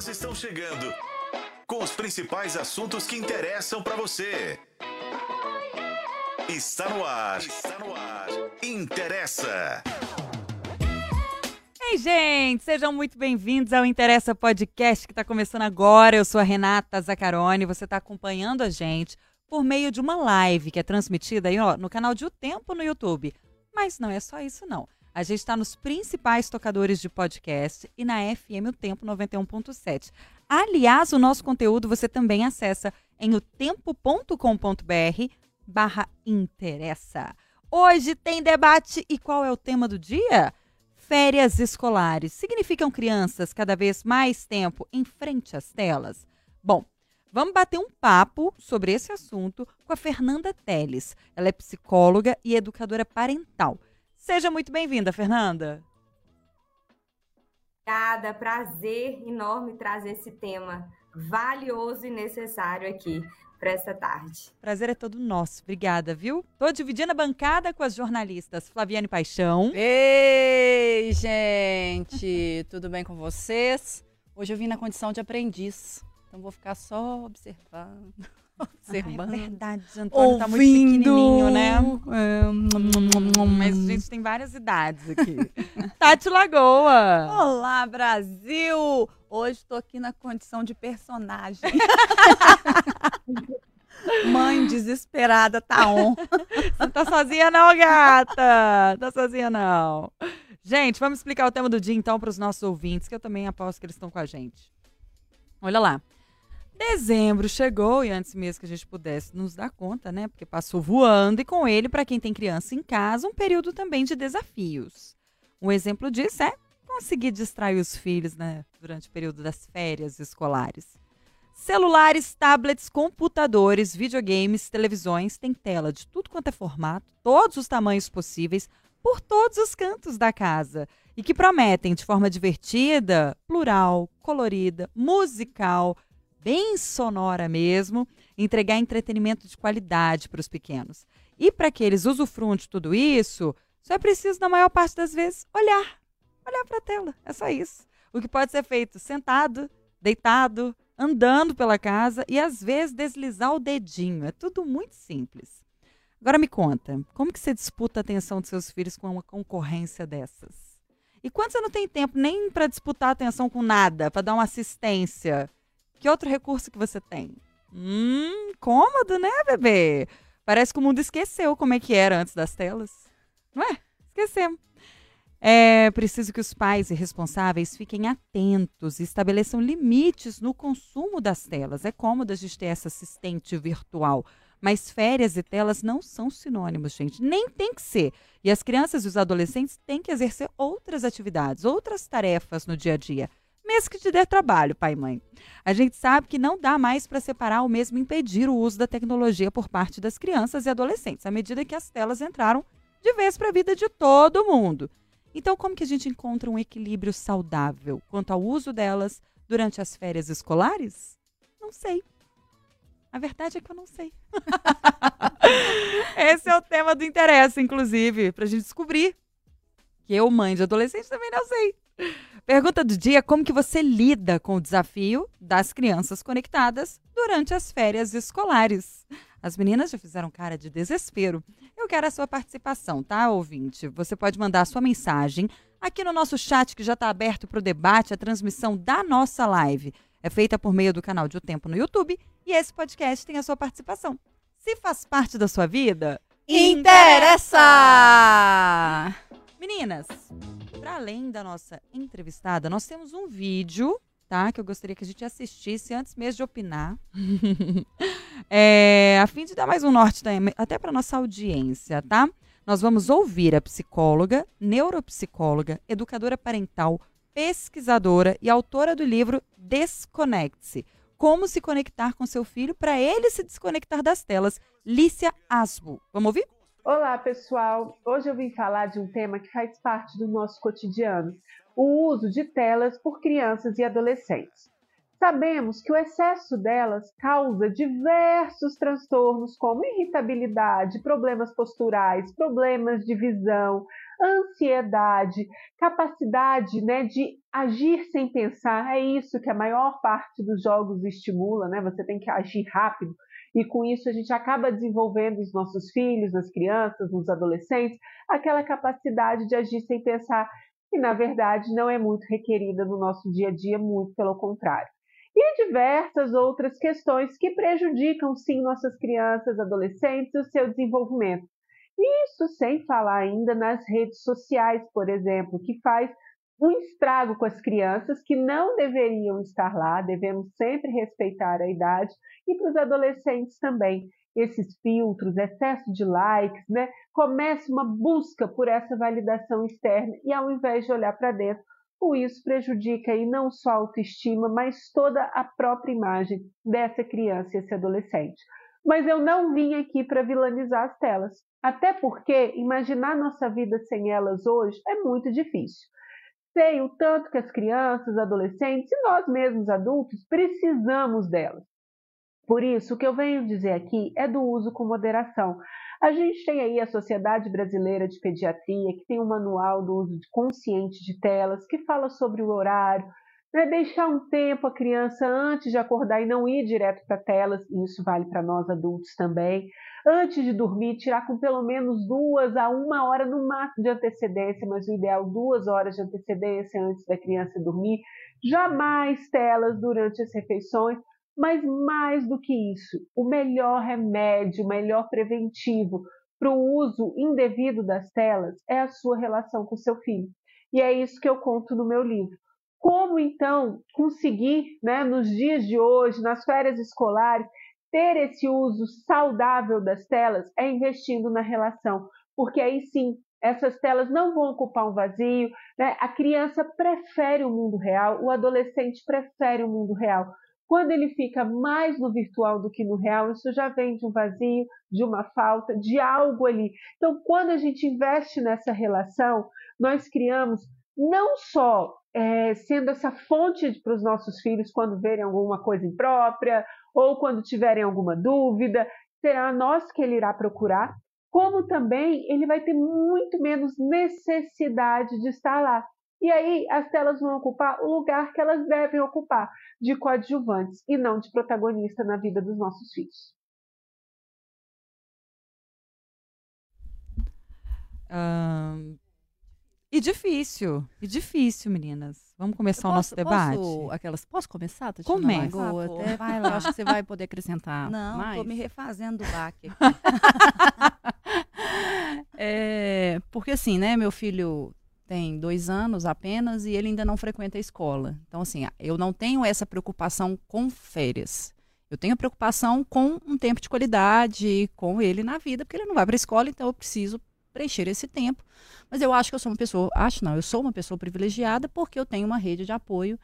Elas estão chegando com os principais assuntos que interessam para você. Está no ar. Está no ar. Interessa. Ei, gente, sejam muito bem-vindos ao Interessa Podcast que está começando agora. Eu sou a Renata Zaccaroni. Você está acompanhando a gente por meio de uma live que é transmitida aí ó, no canal de O Tempo no YouTube. Mas não é só isso, não. A gente está nos principais tocadores de podcast e na FM O Tempo 91.7. Aliás, o nosso conteúdo você também acessa em otempo.com.br barra interessa. Hoje tem debate e qual é o tema do dia? Férias escolares. Significam crianças cada vez mais tempo em frente às telas? Bom, Vamos bater um papo sobre esse assunto com a Fernanda Teles. Ela é psicóloga e educadora parental. Seja muito bem-vinda, Fernanda. Obrigada, prazer enorme trazer esse tema valioso e necessário aqui para essa tarde. Prazer é todo nosso. Obrigada, viu? Tô dividindo a bancada com as jornalistas Flaviane Paixão. Ei, gente! Tudo bem com vocês? Hoje eu vim na condição de aprendiz. Então vou ficar só observando. Observando. Ah, é verdade, Antônio tá muito pequenininho, né? É, mas a gente tem várias idades aqui. Tati Lagoa. Olá, Brasil! Hoje estou aqui na condição de personagem. Mãe desesperada, tá on. Você não tá sozinha não, gata. Tá sozinha não. Gente, vamos explicar o tema do dia então para os nossos ouvintes, que eu também aposto que eles estão com a gente. Olha lá. Dezembro chegou e antes mesmo que a gente pudesse nos dar conta, né? Porque passou voando e com ele, para quem tem criança em casa, um período também de desafios. Um exemplo disso é conseguir distrair os filhos, né? Durante o período das férias escolares. Celulares, tablets, computadores, videogames, televisões, tem tela de tudo quanto é formato, todos os tamanhos possíveis, por todos os cantos da casa. E que prometem, de forma divertida, plural, colorida, musical, bem sonora mesmo, entregar entretenimento de qualidade para os pequenos. E para que eles usufruam de tudo isso, só é preciso, na maior parte das vezes, olhar. Olhar para a tela. É só isso. O que pode ser feito sentado, deitado, andando pela casa e às vezes deslizar o dedinho. É tudo muito simples. Agora me conta, como que você disputa a atenção dos seus filhos com uma concorrência dessas? E quando você não tem tempo nem para disputar a atenção com nada, para dar uma assistência, que outro recurso que você tem? Hum, cômodo, né, bebê? Parece que o mundo esqueceu como é que era antes das telas. Não é? Esquecemos. É preciso que os pais e responsáveis fiquem atentos e estabeleçam limites no consumo das telas. É cômodo a gente ter essa assistente virtual, mas férias e telas não são sinônimos, gente. Nem tem que ser. E as crianças e os adolescentes têm que exercer outras atividades, outras tarefas no dia a dia mesmo que te dê trabalho, pai e mãe. A gente sabe que não dá mais para separar ou mesmo impedir o uso da tecnologia por parte das crianças e adolescentes, à medida que as telas entraram de vez para a vida de todo mundo. Então, como que a gente encontra um equilíbrio saudável quanto ao uso delas durante as férias escolares? Não sei. A verdade é que eu não sei. Esse é o tema do interesse, inclusive, para a gente descobrir. Que eu, mãe de adolescente, também não sei. Pergunta do dia: como que você lida com o desafio das crianças conectadas durante as férias escolares? As meninas já fizeram cara de desespero. Eu quero a sua participação, tá, ouvinte? Você pode mandar a sua mensagem aqui no nosso chat que já está aberto para o debate, a transmissão da nossa live. É feita por meio do canal de O Tempo no YouTube e esse podcast tem a sua participação. Se faz parte da sua vida, interessa! Meninas, para além da nossa entrevistada, nós temos um vídeo, tá? Que eu gostaria que a gente assistisse antes mesmo de opinar. é, a fim de dar mais um norte até para nossa audiência, tá? Nós vamos ouvir a psicóloga, neuropsicóloga, educadora parental, pesquisadora e autora do livro Desconecte-se. Como se conectar com seu filho para ele se desconectar das telas. Lícia Asbo. Vamos ouvir? Olá, pessoal! Hoje eu vim falar de um tema que faz parte do nosso cotidiano: o uso de telas por crianças e adolescentes. Sabemos que o excesso delas causa diversos transtornos, como irritabilidade, problemas posturais, problemas de visão, ansiedade, capacidade né, de agir sem pensar. É isso que a maior parte dos jogos estimula, né? Você tem que agir rápido. E com isso a gente acaba desenvolvendo nos nossos filhos, nas crianças, nos adolescentes, aquela capacidade de agir sem pensar, que na verdade não é muito requerida no nosso dia a dia, muito pelo contrário e diversas outras questões que prejudicam sim nossas crianças, adolescentes o seu desenvolvimento. Isso sem falar ainda nas redes sociais, por exemplo, que faz um estrago com as crianças que não deveriam estar lá, devemos sempre respeitar a idade, e para os adolescentes também. Esses filtros, excesso de likes, né? Começa uma busca por essa validação externa e ao invés de olhar para dentro, com isso prejudica aí não só a autoestima, mas toda a própria imagem dessa criança esse adolescente. Mas eu não vim aqui para vilanizar as telas, até porque imaginar nossa vida sem elas hoje é muito difícil. Sei o tanto que as crianças, adolescentes e nós mesmos adultos precisamos delas. Por isso, o que eu venho dizer aqui é do uso com moderação, a gente tem aí a Sociedade Brasileira de Pediatria, que tem um manual do uso consciente de telas, que fala sobre o horário, né? deixar um tempo a criança antes de acordar e não ir direto para telas, e isso vale para nós adultos também. Antes de dormir, tirar com pelo menos duas a uma hora no máximo de antecedência, mas o ideal duas horas de antecedência antes da criança dormir. Jamais telas durante as refeições, mas mais do que isso, o melhor remédio, o melhor preventivo para o uso indevido das telas é a sua relação com seu filho. E é isso que eu conto no meu livro. Como então conseguir, né, nos dias de hoje, nas férias escolares, ter esse uso saudável das telas é investindo na relação, porque aí sim essas telas não vão ocupar um vazio. Né? A criança prefere o mundo real, o adolescente prefere o mundo real. Quando ele fica mais no virtual do que no real, isso já vem de um vazio, de uma falta, de algo ali. Então, quando a gente investe nessa relação, nós criamos não só é, sendo essa fonte para os nossos filhos quando verem alguma coisa imprópria ou quando tiverem alguma dúvida, será nós que ele irá procurar, como também ele vai ter muito menos necessidade de estar lá. E aí as telas vão ocupar o lugar que elas devem ocupar, de coadjuvantes e não de protagonista na vida dos nossos filhos. E difícil, e difícil, meninas. Vamos começar posso, o nosso debate? Posso, aquelas, posso começar, Tatiana? Começa. Lagoa, até, vai lá. Eu acho que você vai poder acrescentar Não, mais. tô me refazendo do baque é, porque assim, né, meu filho tem dois anos apenas e ele ainda não frequenta a escola. Então, assim, eu não tenho essa preocupação com férias. Eu tenho preocupação com um tempo de qualidade com ele na vida, porque ele não vai para a escola, então eu preciso preencher esse tempo. Mas eu acho que eu sou uma pessoa, acho não, eu sou uma pessoa privilegiada porque eu tenho uma rede de apoio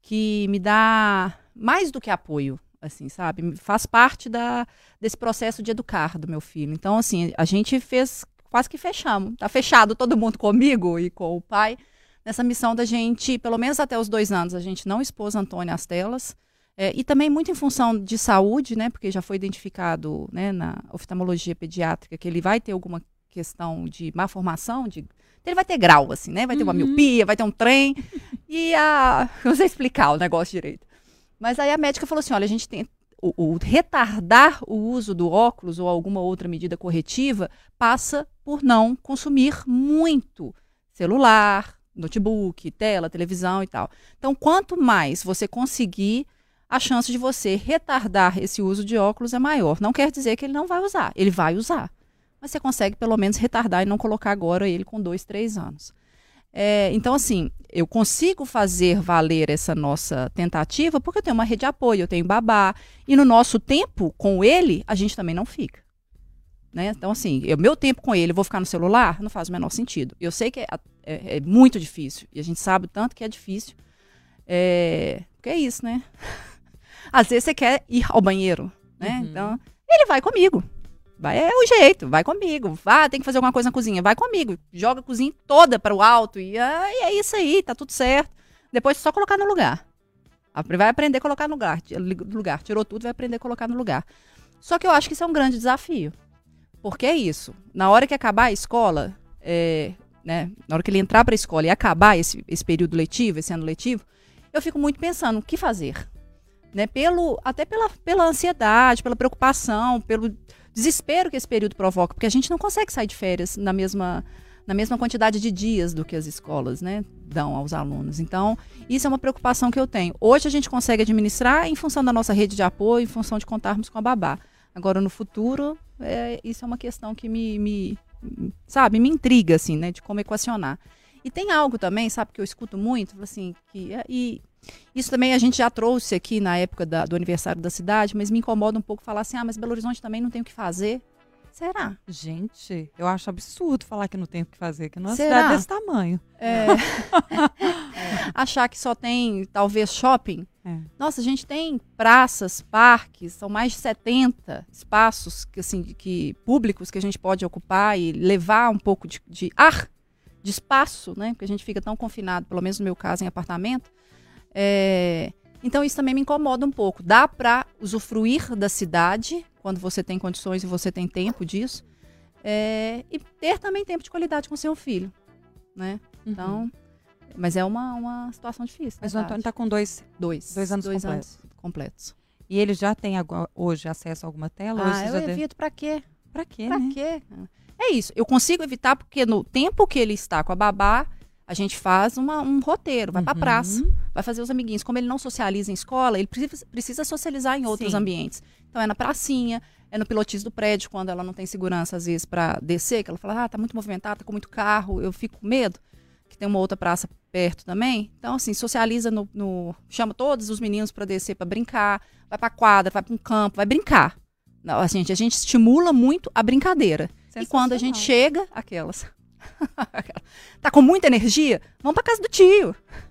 que me dá mais do que apoio, assim, sabe? Faz parte da, desse processo de educar do meu filho. Então, assim, a gente fez quase que fechamos. Tá fechado todo mundo comigo e com o pai nessa missão da gente, pelo menos até os dois anos, a gente não expôs Antônio às telas. É, e também muito em função de saúde, né? Porque já foi identificado né, na oftalmologia pediátrica que ele vai ter alguma questão de má formação, de ele vai ter grau, assim, né? Vai ter uma uhum. miopia, vai ter um trem. e a. Não sei explicar o negócio direito. Mas aí a médica falou assim: olha, a gente tem, o, o, retardar o uso do óculos ou alguma outra medida corretiva passa por não consumir muito celular, notebook, tela, televisão e tal. Então, quanto mais você conseguir, a chance de você retardar esse uso de óculos é maior. Não quer dizer que ele não vai usar, ele vai usar. Mas você consegue pelo menos retardar e não colocar agora ele com dois, três anos. É, então, assim, eu consigo fazer valer essa nossa tentativa porque eu tenho uma rede de apoio, eu tenho babá. E no nosso tempo com ele, a gente também não fica. Né? Então, assim, o meu tempo com ele, eu vou ficar no celular? Não faz o menor sentido. Eu sei que é, é, é muito difícil. E a gente sabe tanto que é difícil. É, porque é isso, né? Às vezes você quer ir ao banheiro, né? Uhum. Então, ele vai comigo. Vai, é o jeito, vai comigo. Ah, tem que fazer alguma coisa na cozinha, vai comigo. Joga a cozinha toda para o alto e, ah, é isso aí, tá tudo certo. Depois só colocar no lugar. Vai aprender a colocar no lugar, lugar. Tirou tudo, vai aprender a colocar no lugar. Só que eu acho que isso é um grande desafio. Porque é isso. Na hora que acabar a escola, é, né, na hora que ele entrar para a escola e acabar esse, esse período letivo, esse ano letivo, eu fico muito pensando o que fazer. Né, pelo, até pela, pela ansiedade, pela preocupação, pelo desespero que esse período provoca, porque a gente não consegue sair de férias na mesma, na mesma quantidade de dias do que as escolas né, dão aos alunos. Então, isso é uma preocupação que eu tenho. Hoje a gente consegue administrar em função da nossa rede de apoio, em função de contarmos com a babá. Agora, no futuro, é, isso é uma questão que me, me, sabe, me intriga, assim, né, de como equacionar. E tem algo também, sabe, que eu escuto muito, assim, que e isso também a gente já trouxe aqui na época da, do aniversário da cidade, mas me incomoda um pouco falar assim, ah, mas Belo Horizonte também não tem o que fazer. Será? Gente, eu acho absurdo falar que não tem o que fazer, que não é cidade desse tamanho. É. Achar que só tem, talvez, shopping. É. Nossa, a gente tem praças, parques, são mais de 70 espaços que, assim, que, públicos que a gente pode ocupar e levar um pouco de, de ar, de espaço, né? Porque a gente fica tão confinado, pelo menos no meu caso, em apartamento. É, então isso também me incomoda um pouco. Dá para usufruir da cidade quando você tem condições e você tem tempo disso. é, e ter também tempo de qualidade com seu filho, né? Então, mas é uma, uma situação difícil. Mas o. Antônio está com dois. dois, dois anos completos. anos completos. E ele já tem hoje acesso a alguma tela? Ah, eu evito pra quê? Pra quê, Pra né? quê? É isso. Eu consigo evitar porque no tempo que ele está com a babá, a gente faz uma- um roteiro, vai pra Uhum. praça, vai fazer os amiguinhos. Como ele não socializa em escola, ele precisa, precisa socializar em outros Sim. ambientes. Então é na pracinha, é no pilotis do prédio, quando ela não tem segurança, às vezes, pra descer, que ela fala, ah, tá muito movimentado, tá com muito carro, eu fico com medo. Que tem uma outra praça perto também. Então, assim, socializa no. no- chama todos os meninos pra descer pra brincar, vai pra quadra, vai pra um campo, vai brincar. Não, assim, a gente estimula muito a brincadeira. E quando a gente chega, aquelas. tá com muita energia? Vamos pra casa do tio.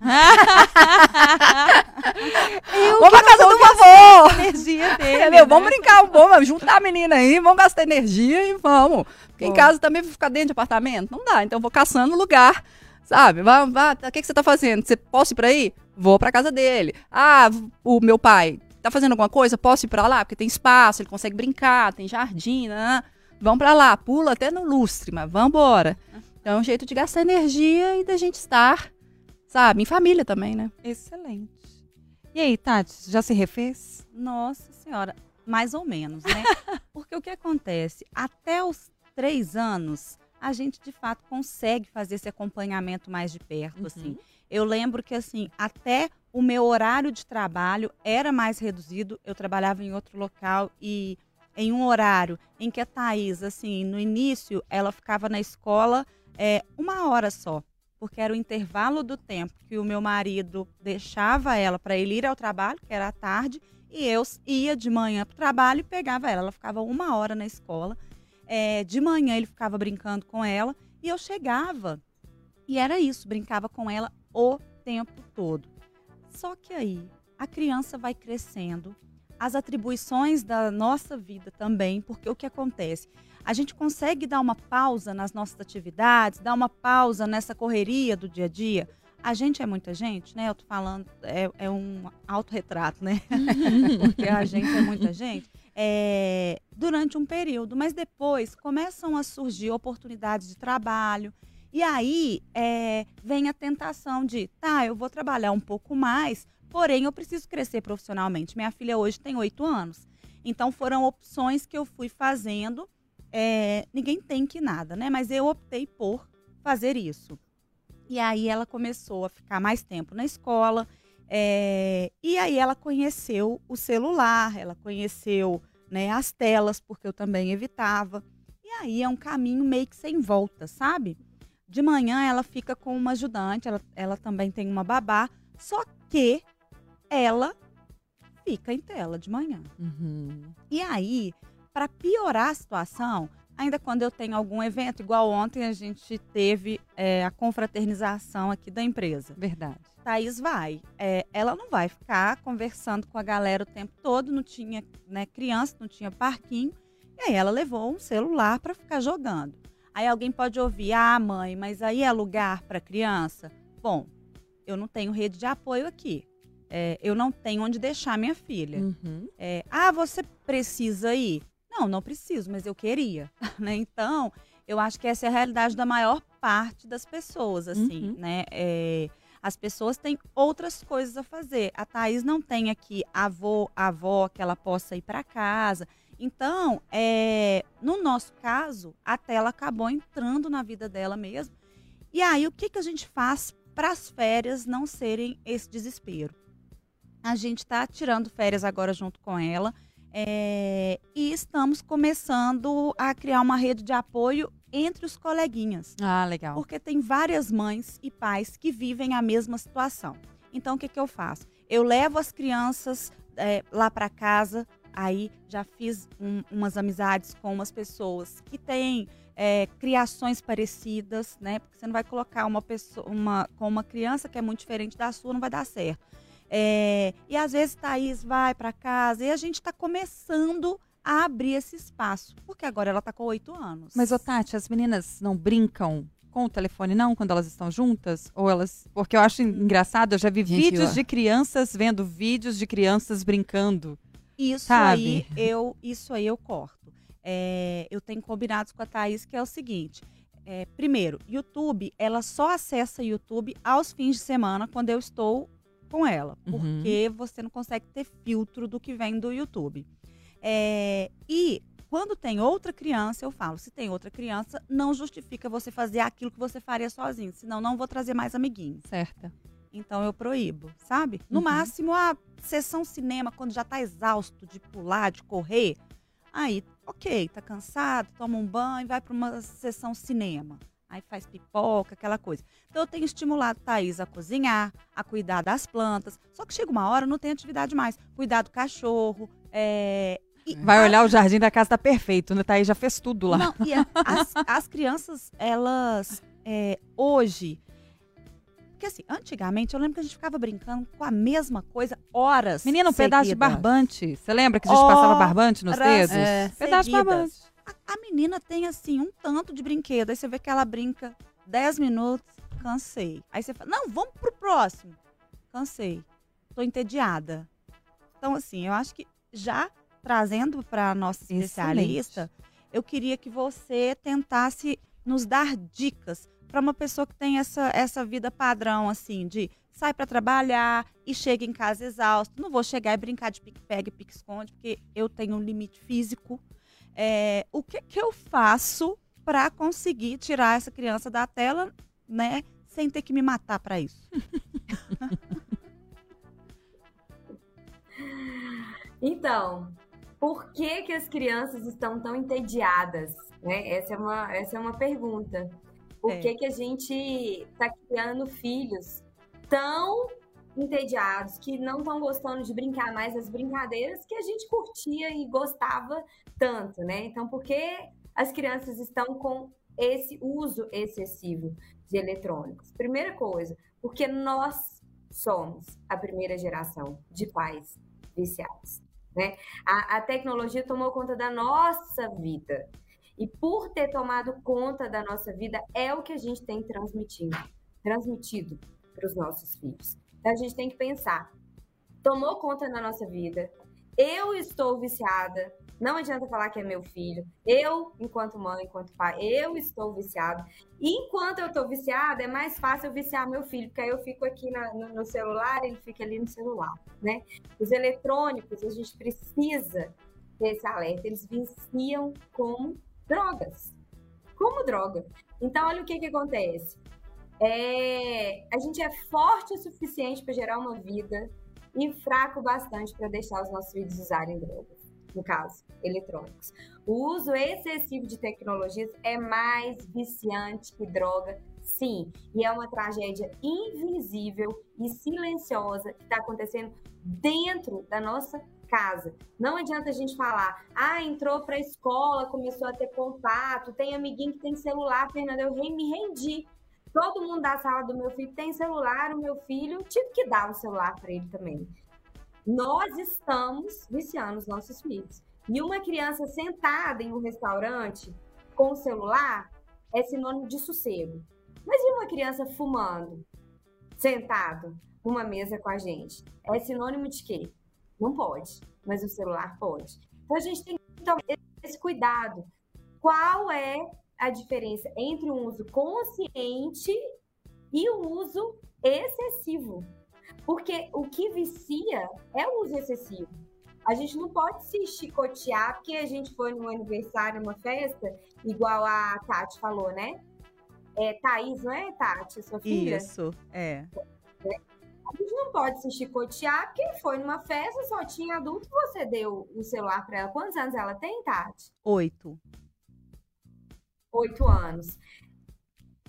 vamos pra casa do vovô. energia dele. Entendeu? né? Vamos brincar, vamos juntar a menina aí, vamos gastar energia e vamos. Porque em casa também vou ficar dentro de apartamento? Não dá, então eu vou caçando lugar, sabe? Vai, vai, o que, que você tá fazendo? Você posso ir pra aí? Vou pra casa dele. Ah, o meu pai tá fazendo alguma coisa? Posso ir pra lá? Porque tem espaço, ele consegue brincar, tem jardim, né? Vamos pra lá, pula até no lustre, mas vamos embora. Então é um jeito de gastar energia e da gente estar, sabe, em família também, né? Excelente. E aí, Tati, já se refez? Nossa senhora, mais ou menos, né? Porque o que acontece? Até os três anos, a gente de fato consegue fazer esse acompanhamento mais de perto, assim. Eu lembro que, assim, até o meu horário de trabalho era mais reduzido. Eu trabalhava em outro local e em um horário em que a Thaís, assim, no início, ela ficava na escola é, uma hora só. Porque era o intervalo do tempo que o meu marido deixava ela para ele ir ao trabalho, que era à tarde, e eu ia de manhã para o trabalho e pegava ela. Ela ficava uma hora na escola. É, de manhã ele ficava brincando com ela e eu chegava. E era isso, brincava com ela o tempo todo. Só que aí a criança vai crescendo, as atribuições da nossa vida também, porque o que acontece? A gente consegue dar uma pausa nas nossas atividades, dar uma pausa nessa correria do dia a dia. A gente é muita gente, né? Eu tô falando, é, é um autorretrato, né? porque a gente é muita gente. É, durante um período, mas depois começam a surgir oportunidades de trabalho. E aí é, vem a tentação de, tá, eu vou trabalhar um pouco mais, porém eu preciso crescer profissionalmente. Minha filha hoje tem oito anos. Então foram opções que eu fui fazendo. É, ninguém tem que nada, né? Mas eu optei por fazer isso. E aí ela começou a ficar mais tempo na escola. é, e aí ela conheceu o celular, ela conheceu né, as telas, porque eu também evitava. E aí é um caminho meio que sem volta, sabe? De manhã ela fica com uma ajudante, ela, ela também tem uma babá, só que ela fica em tela de manhã. Uhum. E aí, para piorar a situação, ainda quando eu tenho algum evento, igual ontem a gente teve é, a confraternização aqui da empresa. Verdade. Thaís vai. É, ela não vai ficar conversando com a galera o tempo todo, não tinha né, criança, não tinha parquinho. E aí ela levou um celular para ficar jogando. Aí alguém pode ouvir, ah, mãe, mas aí é lugar para criança? Bom, eu não tenho rede de apoio aqui. É, eu não tenho onde deixar minha filha. Uhum. É, ah, você precisa ir? Não, não preciso, mas eu queria. né? Então, eu acho que essa é a realidade da maior parte das pessoas, assim, Uhum. né? É, as pessoas têm outras coisas a fazer. A Thaís não tem aqui avô, avó que ela possa ir para casa. Então, é, no nosso caso, a tela acabou entrando na vida dela mesmo. E aí, o que, que a gente faz para as férias não serem esse desespero? A gente está tirando férias agora junto com ela é, e estamos começando a criar uma rede de apoio entre os coleguinhas. Ah, legal. Porque tem várias mães e pais que vivem a mesma situação. Então, o que, que eu faço? Eu levo as crianças é, lá para casa, aí já fiz um- umas amizades com umas pessoas que têm é, criações parecidas, né? Porque você não vai colocar uma pessoa uma, com uma criança que é muito diferente da sua, não vai dar certo. É, e às vezes Thaís vai para casa e a gente está começando a abrir esse espaço, porque agora ela está com oito anos. Mas, ô Tati, as meninas não brincam com o telefone, não, quando elas estão juntas? Ou elas. Porque eu acho engraçado, eu já vi Gente, vídeos eu- de crianças vendo vídeos de crianças brincando. Isso Sabe? aí eu isso aí eu corto. É, eu tenho combinados com a Thaís que é o seguinte. é, primeiro, YouTube, ela só acessa YouTube aos fins de semana quando eu estou com ela. Uhum. Porque você não consegue ter filtro do que vem do YouTube. É, e quando tem outra criança, eu falo, se tem outra criança, não justifica você fazer aquilo que você faria sozinho. Senão, não vou trazer mais amiguinhos. Certa. Então eu proíbo, sabe? No Uhum. máximo, a sessão cinema, quando já tá exausto de pular, de correr, aí, ok, tá cansado, toma um banho, vai para uma sessão cinema. Aí faz pipoca, aquela coisa. Então eu tenho estimulado Thaís a cozinhar, a cuidar das plantas. Só que chega uma hora, não tem atividade mais. Cuidar do cachorro. É... e- Vai olhar o jardim da casa, tá perfeito, né? Thaís já fez tudo lá. não, e a- as, as crianças, elas, é, hoje. Porque assim, antigamente eu lembro que a gente ficava brincando com a mesma coisa horas. Menina, um pedaço de seguidas. barbante. Você lembra que a gente Horas passava barbante nos dedos? É. Pedaço de seguidas. barbante. A, a menina tem assim um tanto de brinquedo. Aí você vê que ela brinca 10 minutos, cansei. Aí você fala, não, vamos pro próximo. Cansei. Tô entediada. Então, assim, eu acho que já trazendo para nossa especialista, eu queria que você tentasse nos dar dicas para uma pessoa que tem essa, essa vida padrão, assim, de sai para trabalhar e chega em casa exausto. Não vou chegar e brincar de pique-pega e pique-esconde, porque eu tenho um limite físico. É, o que, que eu faço para conseguir tirar essa criança da tela, né, sem ter que me matar para isso? Então, por que, que as crianças estão tão entediadas? Né? Essa, é uma, essa é uma pergunta. Por É. que, que a gente está criando filhos tão entediados, que não estão gostando de brincar mais das brincadeiras que a gente curtia e gostava tanto, né? Então, por que as crianças estão com esse uso excessivo de eletrônicos? Primeira coisa, porque nós somos a primeira geração de pais viciados. Né? A, a tecnologia tomou conta da nossa vida. E por ter tomado conta da nossa vida, é o que a gente tem transmitido, transmitido para os nossos filhos. A gente tem que pensar: tomou conta da nossa vida, eu estou viciada, não adianta falar que é meu filho, eu, enquanto mãe, enquanto pai, eu estou viciado. E enquanto eu estou viciada, é mais fácil viciar meu filho, porque aí eu fico aqui na- no, no celular, ele fica ali no celular, né? Os eletrônicos, a gente precisa ter esse alerta, eles viciam como drogas. Como droga. Então, olha o que que acontece. É, a gente é forte o suficiente para gerar uma vida e fraco bastante para deixar os nossos filhos usarem drogas, no caso, eletrônicos. O uso excessivo de tecnologias é mais viciante que droga, sim, e é uma tragédia invisível e silenciosa que está acontecendo dentro da nossa casa. Não adianta a gente falar, ah, entrou para a escola, começou a ter contato, tem amiguinho que tem celular, Fernanda, eu me rendi. Todo mundo da sala do meu filho tem celular, o meu filho tive que dar um celular para ele também. Nós estamos viciando os nossos filhos. E uma criança sentada em um restaurante com o celular é sinônimo de sossego. Mas e uma criança fumando, sentado numa mesa com a gente? É sinônimo de quê? Não pode, mas o celular pode. Então a gente tem que tomar esse cuidado. Qual é a diferença entre o uso consciente e o uso excessivo. Porque o que vicia é o uso excessivo. A gente não pode se chicotear porque a gente foi num aniversário, numa festa, igual a Tati falou, né? É Thaís, não é, Tati, sua filha? Isso, é. A gente não pode se chicotear porque foi numa festa, só tinha adulto, você deu o celular para ela. Quantos anos ela tem, Tati? Oito. Oito anos.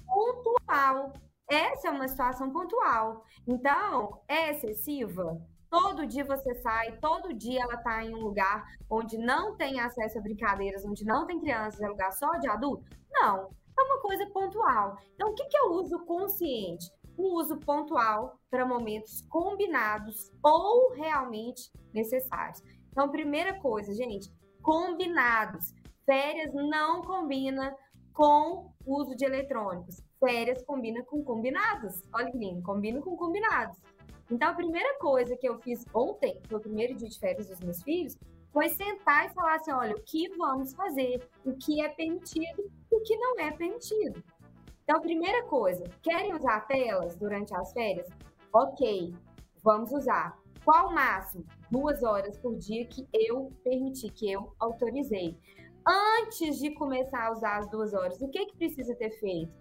Pontual. Essa é uma situação pontual. Então, é excessiva? Todo dia você sai, todo dia ela está em um lugar onde não tem acesso a brincadeiras, onde não tem crianças, é lugar só de adulto? Não. É uma coisa pontual. Então, o que é o uso consciente? O uso pontual para momentos combinados ou realmente necessários. Então, primeira coisa, gente, combinados. Férias não combina com uso de eletrônicos. Férias combina com combinados. Olha que lindo, combina com combinados. Então, a primeira coisa que eu fiz ontem, no primeiro dia de férias dos meus filhos, foi sentar e falar assim: olha, o que vamos fazer, o que é permitido o que não é permitido. Então, primeira coisa, querem usar telas durante as férias? Ok, vamos usar. Qual o máximo? Duas horas por dia que eu permiti, que eu autorizei. Antes de começar a usar as duas horas, o que, que precisa ter feito?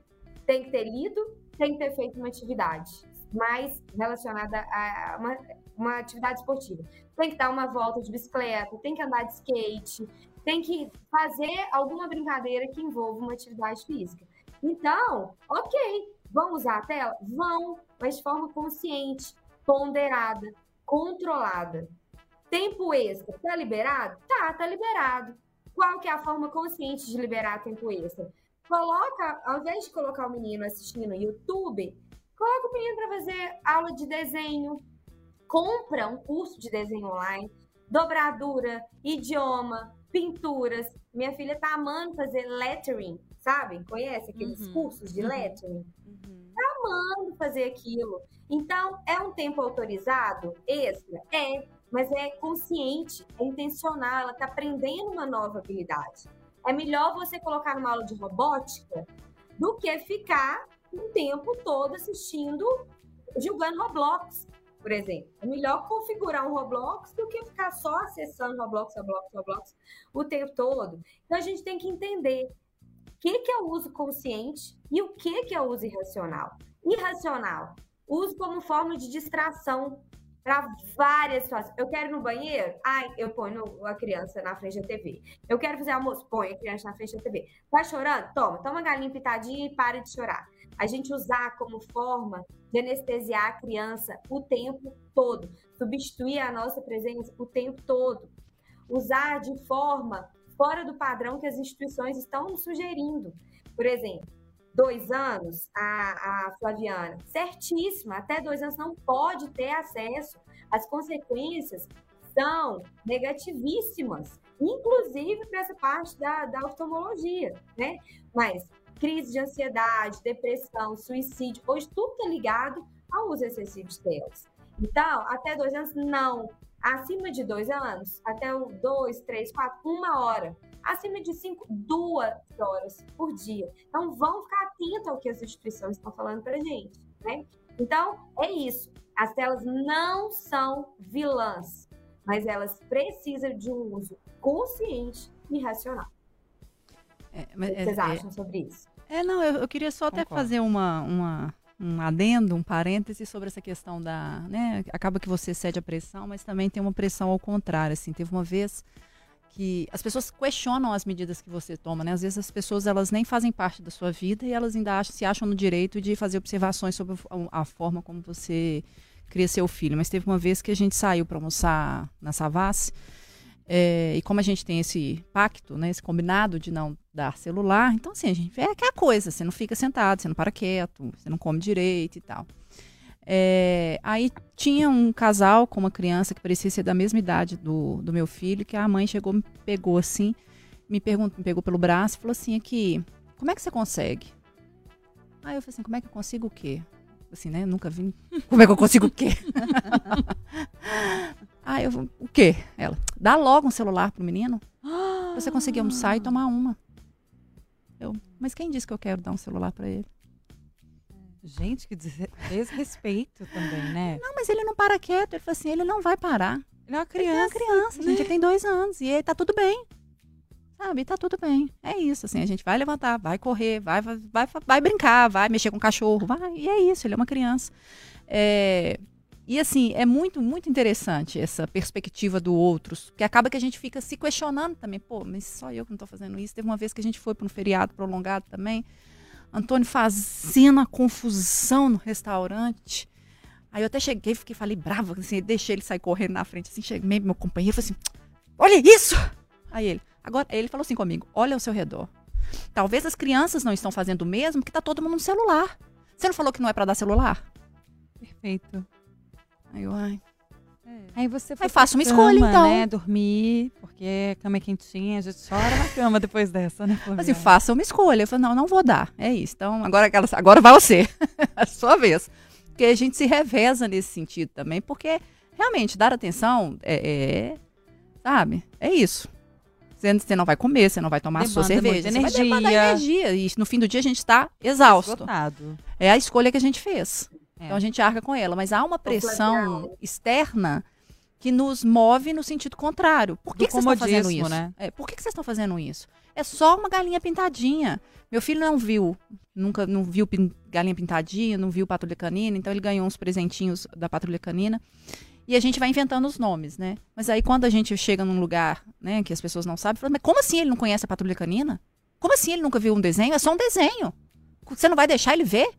Tem que ter lido, tem que ter feito uma atividade mais relacionada a uma, uma atividade esportiva. Tem que dar uma volta de bicicleta, tem que andar de skate, tem que fazer alguma brincadeira que envolva uma atividade física. Então, ok, vão usar a tela? Vão, mas de forma consciente, ponderada, controlada. Tempo extra, tá liberado? Tá, tá liberado. Qual que é a forma consciente de liberar tempo extra? Coloca, ao invés de colocar o menino assistindo YouTube, Coloca o menino para fazer aula de desenho, compra um curso de desenho online, dobradura, idioma, pinturas. Minha filha tá amando fazer lettering, sabe? Conhece aqueles uhum. cursos de uhum. lettering? Uhum. Tá amando fazer aquilo. Então, é um tempo autorizado? Extra? É, mas é consciente, é intencional, ela tá aprendendo uma nova habilidade. É melhor você colocar numa aula de robótica do que ficar um tempo todo assistindo, jogando Roblox, por exemplo. É melhor configurar um Roblox do que ficar só acessando Roblox, Roblox, Roblox o tempo todo. Então a gente tem que entender o que, que é o uso consciente e o que, que é o uso irracional. Irracional, uso como forma de distração para várias situações. Eu quero ir no banheiro? Ai, eu ponho a criança na frente da TV. Eu quero fazer almoço? Põe a criança na frente da TV. Tá chorando? Toma, toma galinha pitadinha e para de chorar a gente usar como forma de anestesiar a criança o tempo todo, substituir a nossa presença o tempo todo, usar de forma fora do padrão que as instituições estão sugerindo. Por exemplo, dois anos, a, a Flaviana, certíssima, até dois anos não pode ter acesso. As consequências são negativíssimas, inclusive para essa parte da, da oftalmologia, né? Mas crise de ansiedade, depressão, suicídio, hoje tudo está ligado ao uso excessivo de telas. Então, até dois anos, não. Acima de dois anos, até dois, três, quatro, uma hora. Acima de cinco, duas horas por dia. Então, vão ficar atentos ao que as instituições estão falando para gente, né? Então, é isso. As telas não são vilãs, mas elas precisam de um uso consciente e racional. É, mas, o que vocês é, é, acham sobre isso? É, não, eu, eu queria só até fazer uma, uma, um adendo, um parêntese sobre essa questão da, né, acaba que você cede a pressão, mas também tem uma pressão ao contrário, assim, teve uma vez que as pessoas questionam as medidas que você toma, né? Às vezes as pessoas elas nem fazem parte da sua vida e elas ainda acham, se acham no direito de fazer observações sobre a, forma como você cria seu filho. Mas teve uma vez que a gente saiu para almoçar na Savassi é, e como a gente tem esse pacto, né, esse combinado de não dar celular, então assim, a gente é aquela coisa, você não fica sentado, você não para quieto, você não come direito e tal. É, aí tinha um casal com uma criança que parecia ser da mesma idade do, do meu filho, que a mãe chegou, me pegou assim, me, perguntou, me pegou pelo braço e falou assim, aqui, como é que você consegue? Aí eu falei assim, como é que eu consigo o quê? Assim, né? Nunca vi. Como é que eu consigo o quê? Ah, eu o quê? Ela, dá logo um celular pro menino. Pra você conseguir almoçar e tomar uma. Eu, mas quem disse que eu quero dar um celular para ele? Gente, que des- desrespeito também, né? Não, mas ele não para quieto. Ele falou assim, ele não vai parar. Ele é uma Ele é uma criança. criança, gente, ele tem dois anos e ele tá tudo bem. Sabe, tá tudo bem. É isso, assim, a gente vai levantar, vai correr, vai, vai, vai, vai brincar, vai mexer com o cachorro, vai, e é isso, ele é uma criança. É, e assim, é muito, muito interessante essa perspectiva do outro, que acaba que a gente fica se questionando também, pô, mas só eu que não tô fazendo isso. Teve uma vez que a gente foi para um feriado prolongado também, Antônio fazendo a confusão no restaurante. Aí eu até cheguei, fiquei, falei brava, assim, deixei ele sair correndo na frente, assim, cheguei meu companheiro, falei assim, olha isso! Aí ele, agora, aí ele falou assim comigo, olha ao seu redor. Talvez as crianças não estão fazendo o mesmo, porque tá todo mundo no celular. Você não falou que não é para dar celular? Perfeito. Aí eu, ai, Aí você foi Aí faça uma escolha, então. né? Dormir, porque a cama é quentinha, a gente chora na cama depois dessa, né? assim, Flaviana? faça uma escolha. Eu falei, não, não vou dar. É isso. Então, agora, aquela- agora vai você. a sua vez. Porque a gente se reveza nesse sentido também, porque realmente dar atenção é, é- sabe? É isso. Você, não vai comer, você não vai tomar sua Demanda cerveja, muita você vai demandar energia. energia. E no fim do dia a gente está exausto. Esgotado. É a escolha que a gente fez. É. Então a gente arca com ela. Mas há uma pressão externa que nos move no sentido contrário. Por que, que vocês estão fazendo isso? né? É, por que, que vocês estão fazendo isso? É só uma galinha pintadinha. Meu filho não viu, nunca não viu pin- galinha pintadinha, não viu patrulha canina, então ele ganhou uns presentinhos da patrulha canina. E a gente vai inventando os nomes, né? Mas aí quando a gente chega num lugar, né, que as pessoas não sabem, fala, mas como assim ele não conhece a patrulha canina? Como assim ele nunca viu um desenho? É só um desenho. Você não vai deixar ele ver?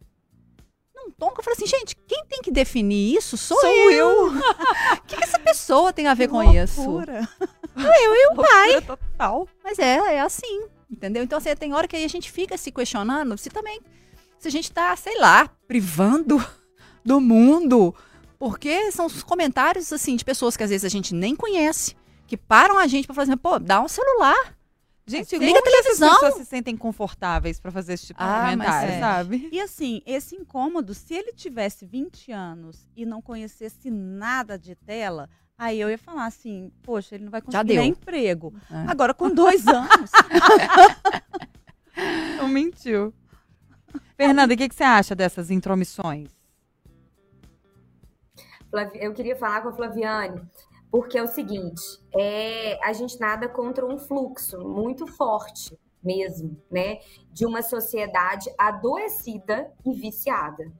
Num tom que eu falei assim, gente, quem tem que definir isso sou, eu. O que, que essa pessoa tem a ver com isso? Loucura. Eu e o pai. Total. Mas é, é assim, entendeu? Então, assim, tem hora que aí a gente fica se questionando se também, se a gente tá, sei lá, privando do mundo, porque são os comentários, assim, de pessoas que às vezes a gente nem conhece, que param a gente falar assim, pô, dá um celular. Gente, Liga como a que essas televisão. pessoas se sentem confortáveis pra fazer esse tipo de Ah, mas comentário, é. sabe? E assim, esse incômodo, se ele tivesse 20 anos e não conhecesse nada de tela, aí eu ia falar assim, poxa, ele não vai conseguir emprego. É. Agora, com dois anos, Não mentiu. Fernanda, o que, que você acha dessas intromissões? Eu queria falar com a Flaviane, porque é o seguinte, é, a gente nada contra um fluxo muito forte mesmo, né? De uma sociedade adoecida e viciada.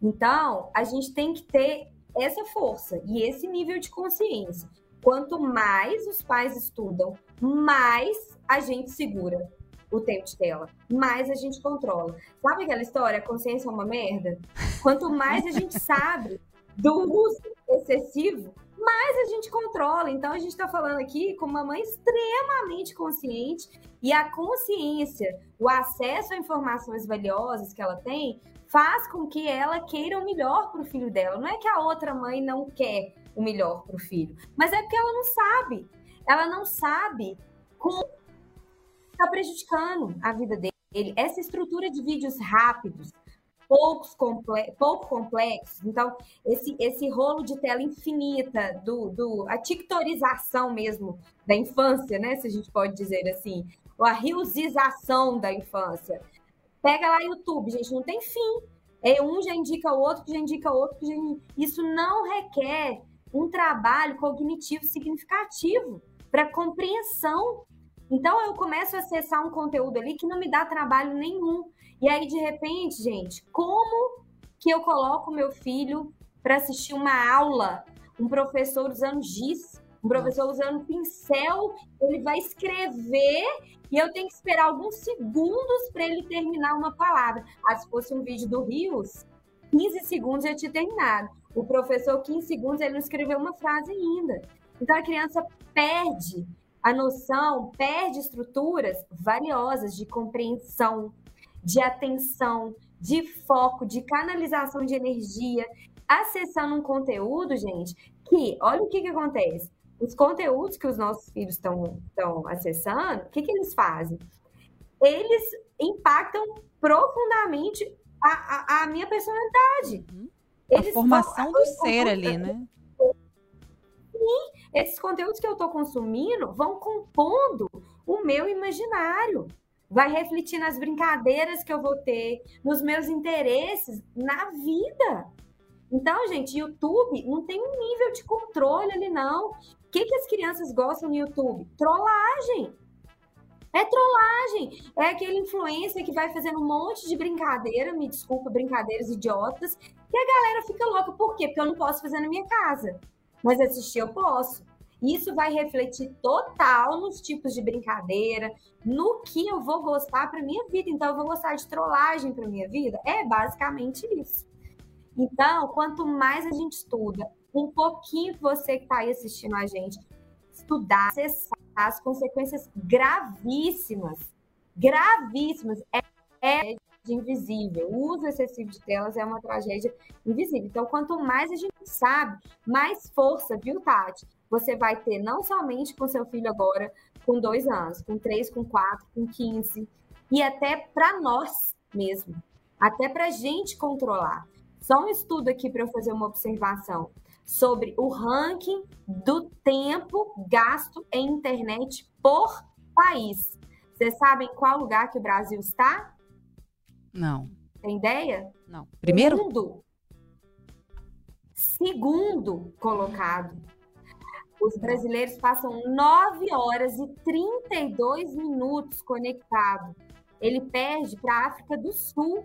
Então, a gente tem que ter essa força e esse nível de consciência. Quanto mais os pais estudam, mais a gente segura o tempo de tela, mais a gente controla. Sabe aquela história, a consciência é uma merda? Quanto mais a gente sabe do uso excessivo, mais a gente controla. Então a gente está falando aqui com uma mãe extremamente consciente e a consciência, o acesso a informações valiosas que ela tem, faz com que ela queira o melhor para o filho dela. Não é que a outra mãe não quer o melhor para o filho, mas é porque ela não sabe. Ela não sabe como está prejudicando a vida dele. Essa estrutura de vídeos rápidos, poucos comple pouco complexos. Então, esse, esse rolo de tela infinita, do, do, a tictorização mesmo da infância, né? Se a gente pode dizer assim, ou a riosização da infância. Pega lá YouTube, gente, não tem fim. É um já indica o outro, que já indica o outro, que já. Isso não requer um trabalho cognitivo significativo para compreensão. Então eu começo a acessar um conteúdo ali que não me dá trabalho nenhum. E aí, de repente, gente, como que eu coloco meu filho para assistir uma aula? Um professor usando giz, um professor usando pincel, ele vai escrever e eu tenho que esperar alguns segundos para ele terminar uma palavra. Ah, se fosse um vídeo do Rios, 15 segundos já tinha terminado. O professor, 15 segundos, ele não escreveu uma frase ainda. Então a criança perde a noção, perde estruturas valiosas de compreensão, de atenção, de foco, de canalização de energia, acessando um conteúdo, gente, que, olha o que, que acontece. Os conteúdos que os nossos filhos estão acessando, o que, que eles fazem? Eles impactam profundamente a, a, a minha personalidade. Uhum. Eles a formação vão- do ser ali, né? esses conteúdos que eu estou consumindo vão compondo o meu imaginário. Vai refletir nas brincadeiras que eu vou ter, nos meus interesses na vida. Então, gente, YouTube não tem um nível de controle ali, não. O que, que as crianças gostam no YouTube? Trollagem. É trollagem. É aquele influencer que vai fazendo um monte de brincadeira, me desculpa, brincadeiras idiotas, e a galera fica louca. Por quê? Porque eu não posso fazer na minha casa. Mas assistir eu posso. Isso vai refletir total nos tipos de brincadeira, no que eu vou gostar para minha vida. Então, eu vou gostar de trollagem para minha vida? É basicamente isso. Então, quanto mais a gente estuda, um pouquinho você que está aí assistindo a gente, estudar, acessar as consequências gravíssimas, gravíssimas, é, é invisível. O uso excessivo de telas é uma tragédia invisível. Então, quanto mais a gente sabe, mais força, viu, Tati? Você vai ter não somente com seu filho agora, com dois anos, com três, com quatro, com quinze, e até para nós mesmo, até para a gente controlar. Só um estudo aqui para eu fazer uma observação sobre o ranking do tempo gasto em internet por país. Vocês sabem qual lugar que o Brasil está? Não. Tem ideia? Não. Primeiro? Segundo. Segundo colocado. Os brasileiros passam 9 horas e 32 minutos conectados. Ele perde para a África do Sul,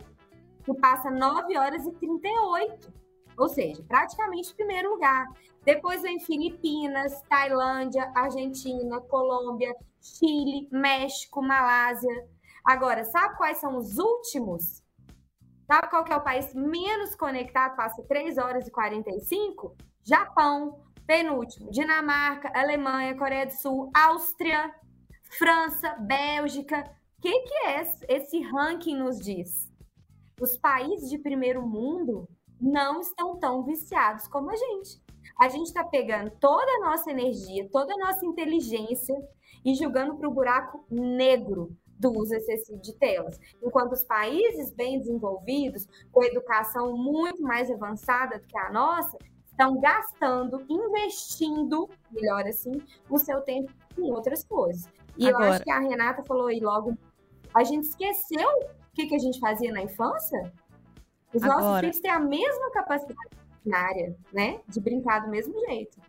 que passa 9 horas e 38. Ou seja, praticamente primeiro lugar. Depois vem Filipinas, Tailândia, Argentina, Colômbia, Chile, México, Malásia. Agora, sabe quais são os últimos? Sabe qual que é o país menos conectado, passa 3 horas e 45? Japão. Penúltimo, Dinamarca, Alemanha, Coreia do Sul, Áustria, França, Bélgica. O que, que é esse ranking nos diz? Os países de primeiro mundo não estão tão viciados como a gente. A gente está pegando toda a nossa energia, toda a nossa inteligência e jogando para o buraco negro do uso excessivo de telas. Enquanto os países bem desenvolvidos, com educação muito mais avançada do que a nossa, estão gastando, investindo, melhor assim, o seu tempo em outras coisas. E Agora, eu acho que a Renata falou aí logo, a gente esqueceu o que, que a gente fazia na infância? Os Agora, nossos filhos têm a mesma capacidade na área, né? De brincar do mesmo jeito.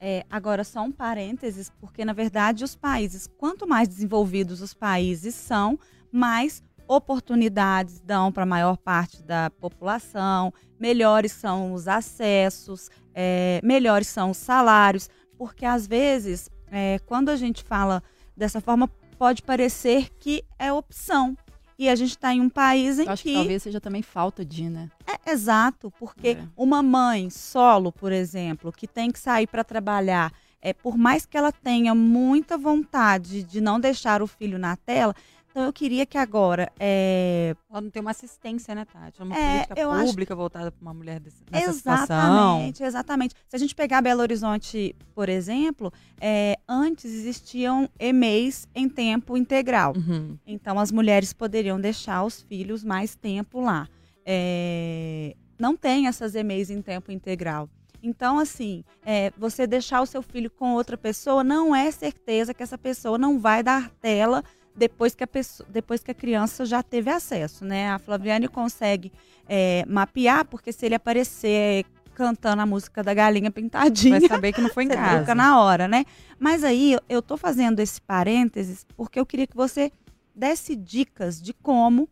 É, agora, só um parênteses, porque na verdade os países, quanto mais desenvolvidos os países são, mais oportunidades dão para a maior parte da população, melhores são os acessos, é, melhores são os salários, porque às vezes, é, quando a gente fala dessa forma, pode parecer que é opção. E a gente está em um país em Eu acho que... que talvez seja também falta de, né? É, exato, porque é. uma mãe solo, por exemplo, que tem que sair para trabalhar, é, por mais que ela tenha muita vontade de não deixar o filho na tela, então eu queria que agora. É... Ela não tem uma assistência, né, Tati? É uma é, política pública acho... voltada para uma mulher desse, nessa exatamente, situação. Exatamente. Se a gente pegar Belo Horizonte, por exemplo, é, antes existiam e-mails em tempo integral. Uhum. Então as mulheres poderiam deixar os filhos mais tempo lá. É, não tem essas e-mails em tempo integral. Então, assim, é, você deixar o seu filho com outra pessoa não é certeza que essa pessoa não vai dar tela depois que a, pessoa, depois que a criança já teve acesso, né? A Flaviane consegue é, mapear, porque se ele aparecer cantando a música da galinha pintadinha. Vai saber que não foi em casa. Fica na hora, né? Mas aí eu tô fazendo esse parênteses porque eu queria que você desse dicas de como,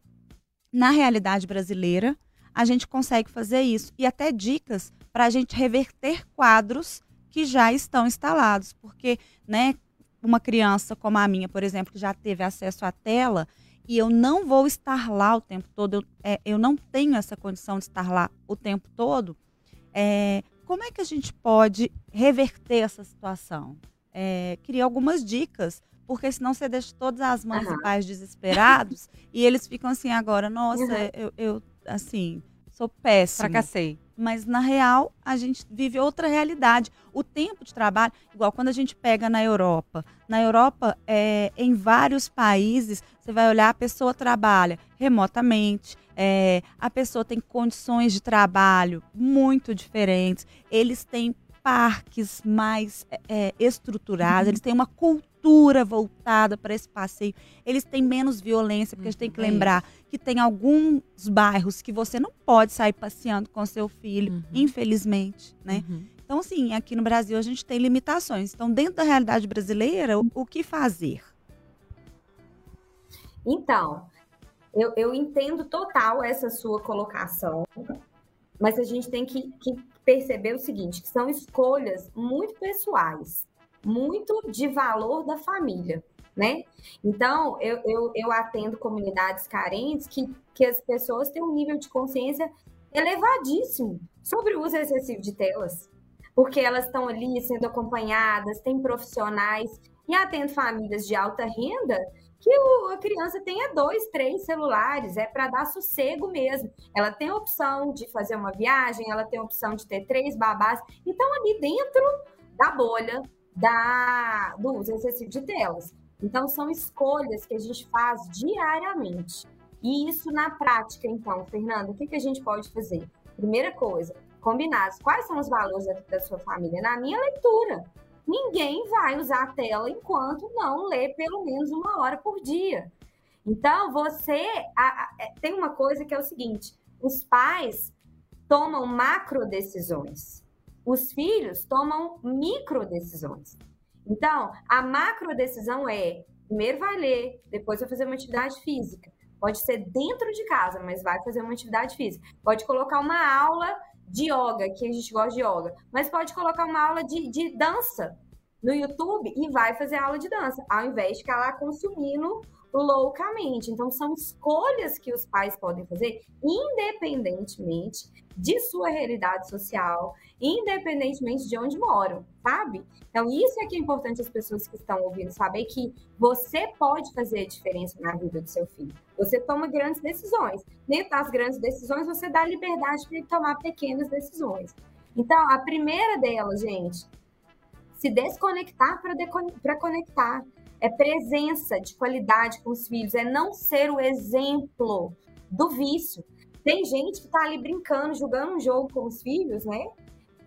na realidade brasileira, a gente consegue fazer isso. E até dicas para a gente reverter quadros que já estão instalados. Porque, né, uma criança como a minha, por exemplo, que já teve acesso à tela, e eu não vou estar lá o tempo todo, eu, é, eu não tenho essa condição de estar lá o tempo todo, é, como é que a gente pode reverter essa situação? É, queria algumas dicas, porque senão você deixa todas as mães uhum. e pais desesperados e eles ficam assim agora, nossa, uhum. eu, eu, assim, sou péssima. Fracassei mas na real a gente vive outra realidade. O tempo de trabalho, igual quando a gente pega na Europa. Na Europa, é, em vários países, você vai olhar, a pessoa trabalha remotamente, é, a pessoa tem condições de trabalho muito diferentes, eles têm parques mais é, estruturados, eles têm uma cultura voltada para esse passeio, eles têm menos violência, porque a gente tem que é lembrar que tem alguns bairros que você não pode sair passeando com seu filho, Uhum. infelizmente, né? Uhum. Então, assim, aqui no Brasil a gente tem limitações. Então, dentro da realidade brasileira, o, o que fazer? Então, eu, eu entendo total essa sua colocação, mas a gente tem que, que perceber o seguinte, que são escolhas muito pessoais, muito de valor da família, né? Então, eu, eu, eu atendo comunidades carentes que, que as pessoas têm um nível de consciência elevadíssimo sobre o uso excessivo de telas, porque elas estão ali sendo acompanhadas, tem profissionais, e atendo famílias de alta renda que a criança tenha dois, três celulares, é para dar sossego mesmo. Ela tem a opção de fazer uma viagem, ela tem a opção de ter três babás, então ali dentro da bolha da, do uso excessivo de telas. Então são escolhas que a gente faz diariamente. E isso na prática, então, Fernanda, o que, que a gente pode fazer? Primeira coisa, combinados. Quais são os valores da, da sua família? Na minha leitura, ninguém vai usar a tela enquanto não lê pelo menos uma hora por dia. Então, você a- a- é, tem uma coisa que é o seguinte: os pais tomam macro decisões, os filhos tomam micro decisões. Então, a macro decisão é: primeiro vai ler, depois vai fazer uma atividade física. Pode ser dentro de casa, mas vai fazer uma atividade física. Pode colocar uma aula de yoga, que a gente gosta de yoga, mas pode colocar uma aula de, de dança no YouTube e vai fazer aula de dança, ao invés de ficar lá consumindo loucamente. Então, são escolhas que os pais podem fazer, independentemente de sua realidade social, independentemente de onde moram, sabe? Então, isso é que é importante as pessoas que estão ouvindo saber que você pode fazer a diferença na vida do seu filho. Você toma grandes decisões. Dentro das grandes decisões, você dá liberdade para ele tomar pequenas decisões. Então, a primeira delas, gente, se desconectar para conectar. É presença de qualidade com os filhos, é não ser o exemplo do vício. Tem gente que tá ali brincando, jogando um jogo com os filhos, né?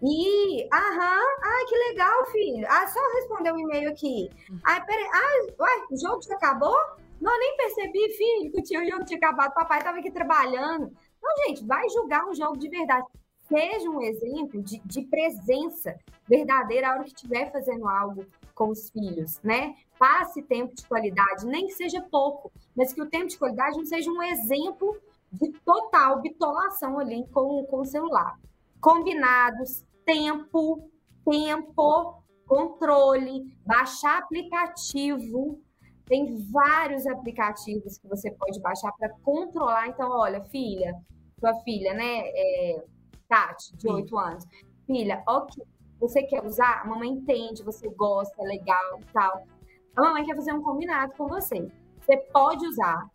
E, aham, ai, que legal, filho. Ah, só responder um e-mail aqui. Ai, peraí, ah, uai, o jogo já acabou? Não, nem percebi, filho, que o jogo tinha acabado. Papai tava aqui trabalhando. Não, gente, vai jogar um jogo de verdade. Seja um exemplo de, de presença verdadeira a hora que estiver fazendo algo com os filhos, né? Passe tempo de qualidade, nem que seja pouco, mas que o tempo de qualidade não seja um exemplo de total bitolação ali com, com o celular. Combinados, tempo, tempo, controle, baixar aplicativo. Tem vários aplicativos que você pode baixar para controlar. Então, olha, filha, sua filha, né? É, Tati, de Sim. 8 anos. Filha, ok, você quer usar? A mamãe entende, você gosta, é legal e tal. A mamãe quer fazer um combinado com você. Você pode usar.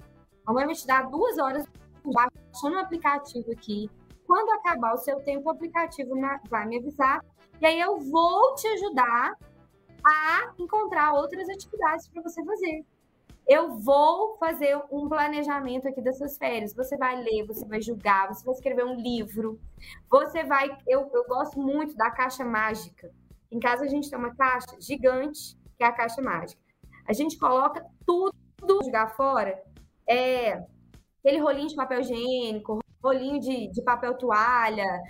A mamãe vai te dar duas horas baixando o aplicativo aqui. Quando acabar o seu tempo, o aplicativo vai me avisar. E aí eu vou te ajudar a encontrar outras atividades para você fazer. Eu vou fazer um planejamento aqui dessas férias. Você vai ler, você vai julgar, você vai escrever um livro. Você vai. Eu, eu gosto muito da caixa mágica. Em casa a gente tem uma caixa gigante, que é a caixa mágica. A gente coloca tudo jogar fora. É aquele rolinho de papel higiênico, rolinho de, de papel toalha,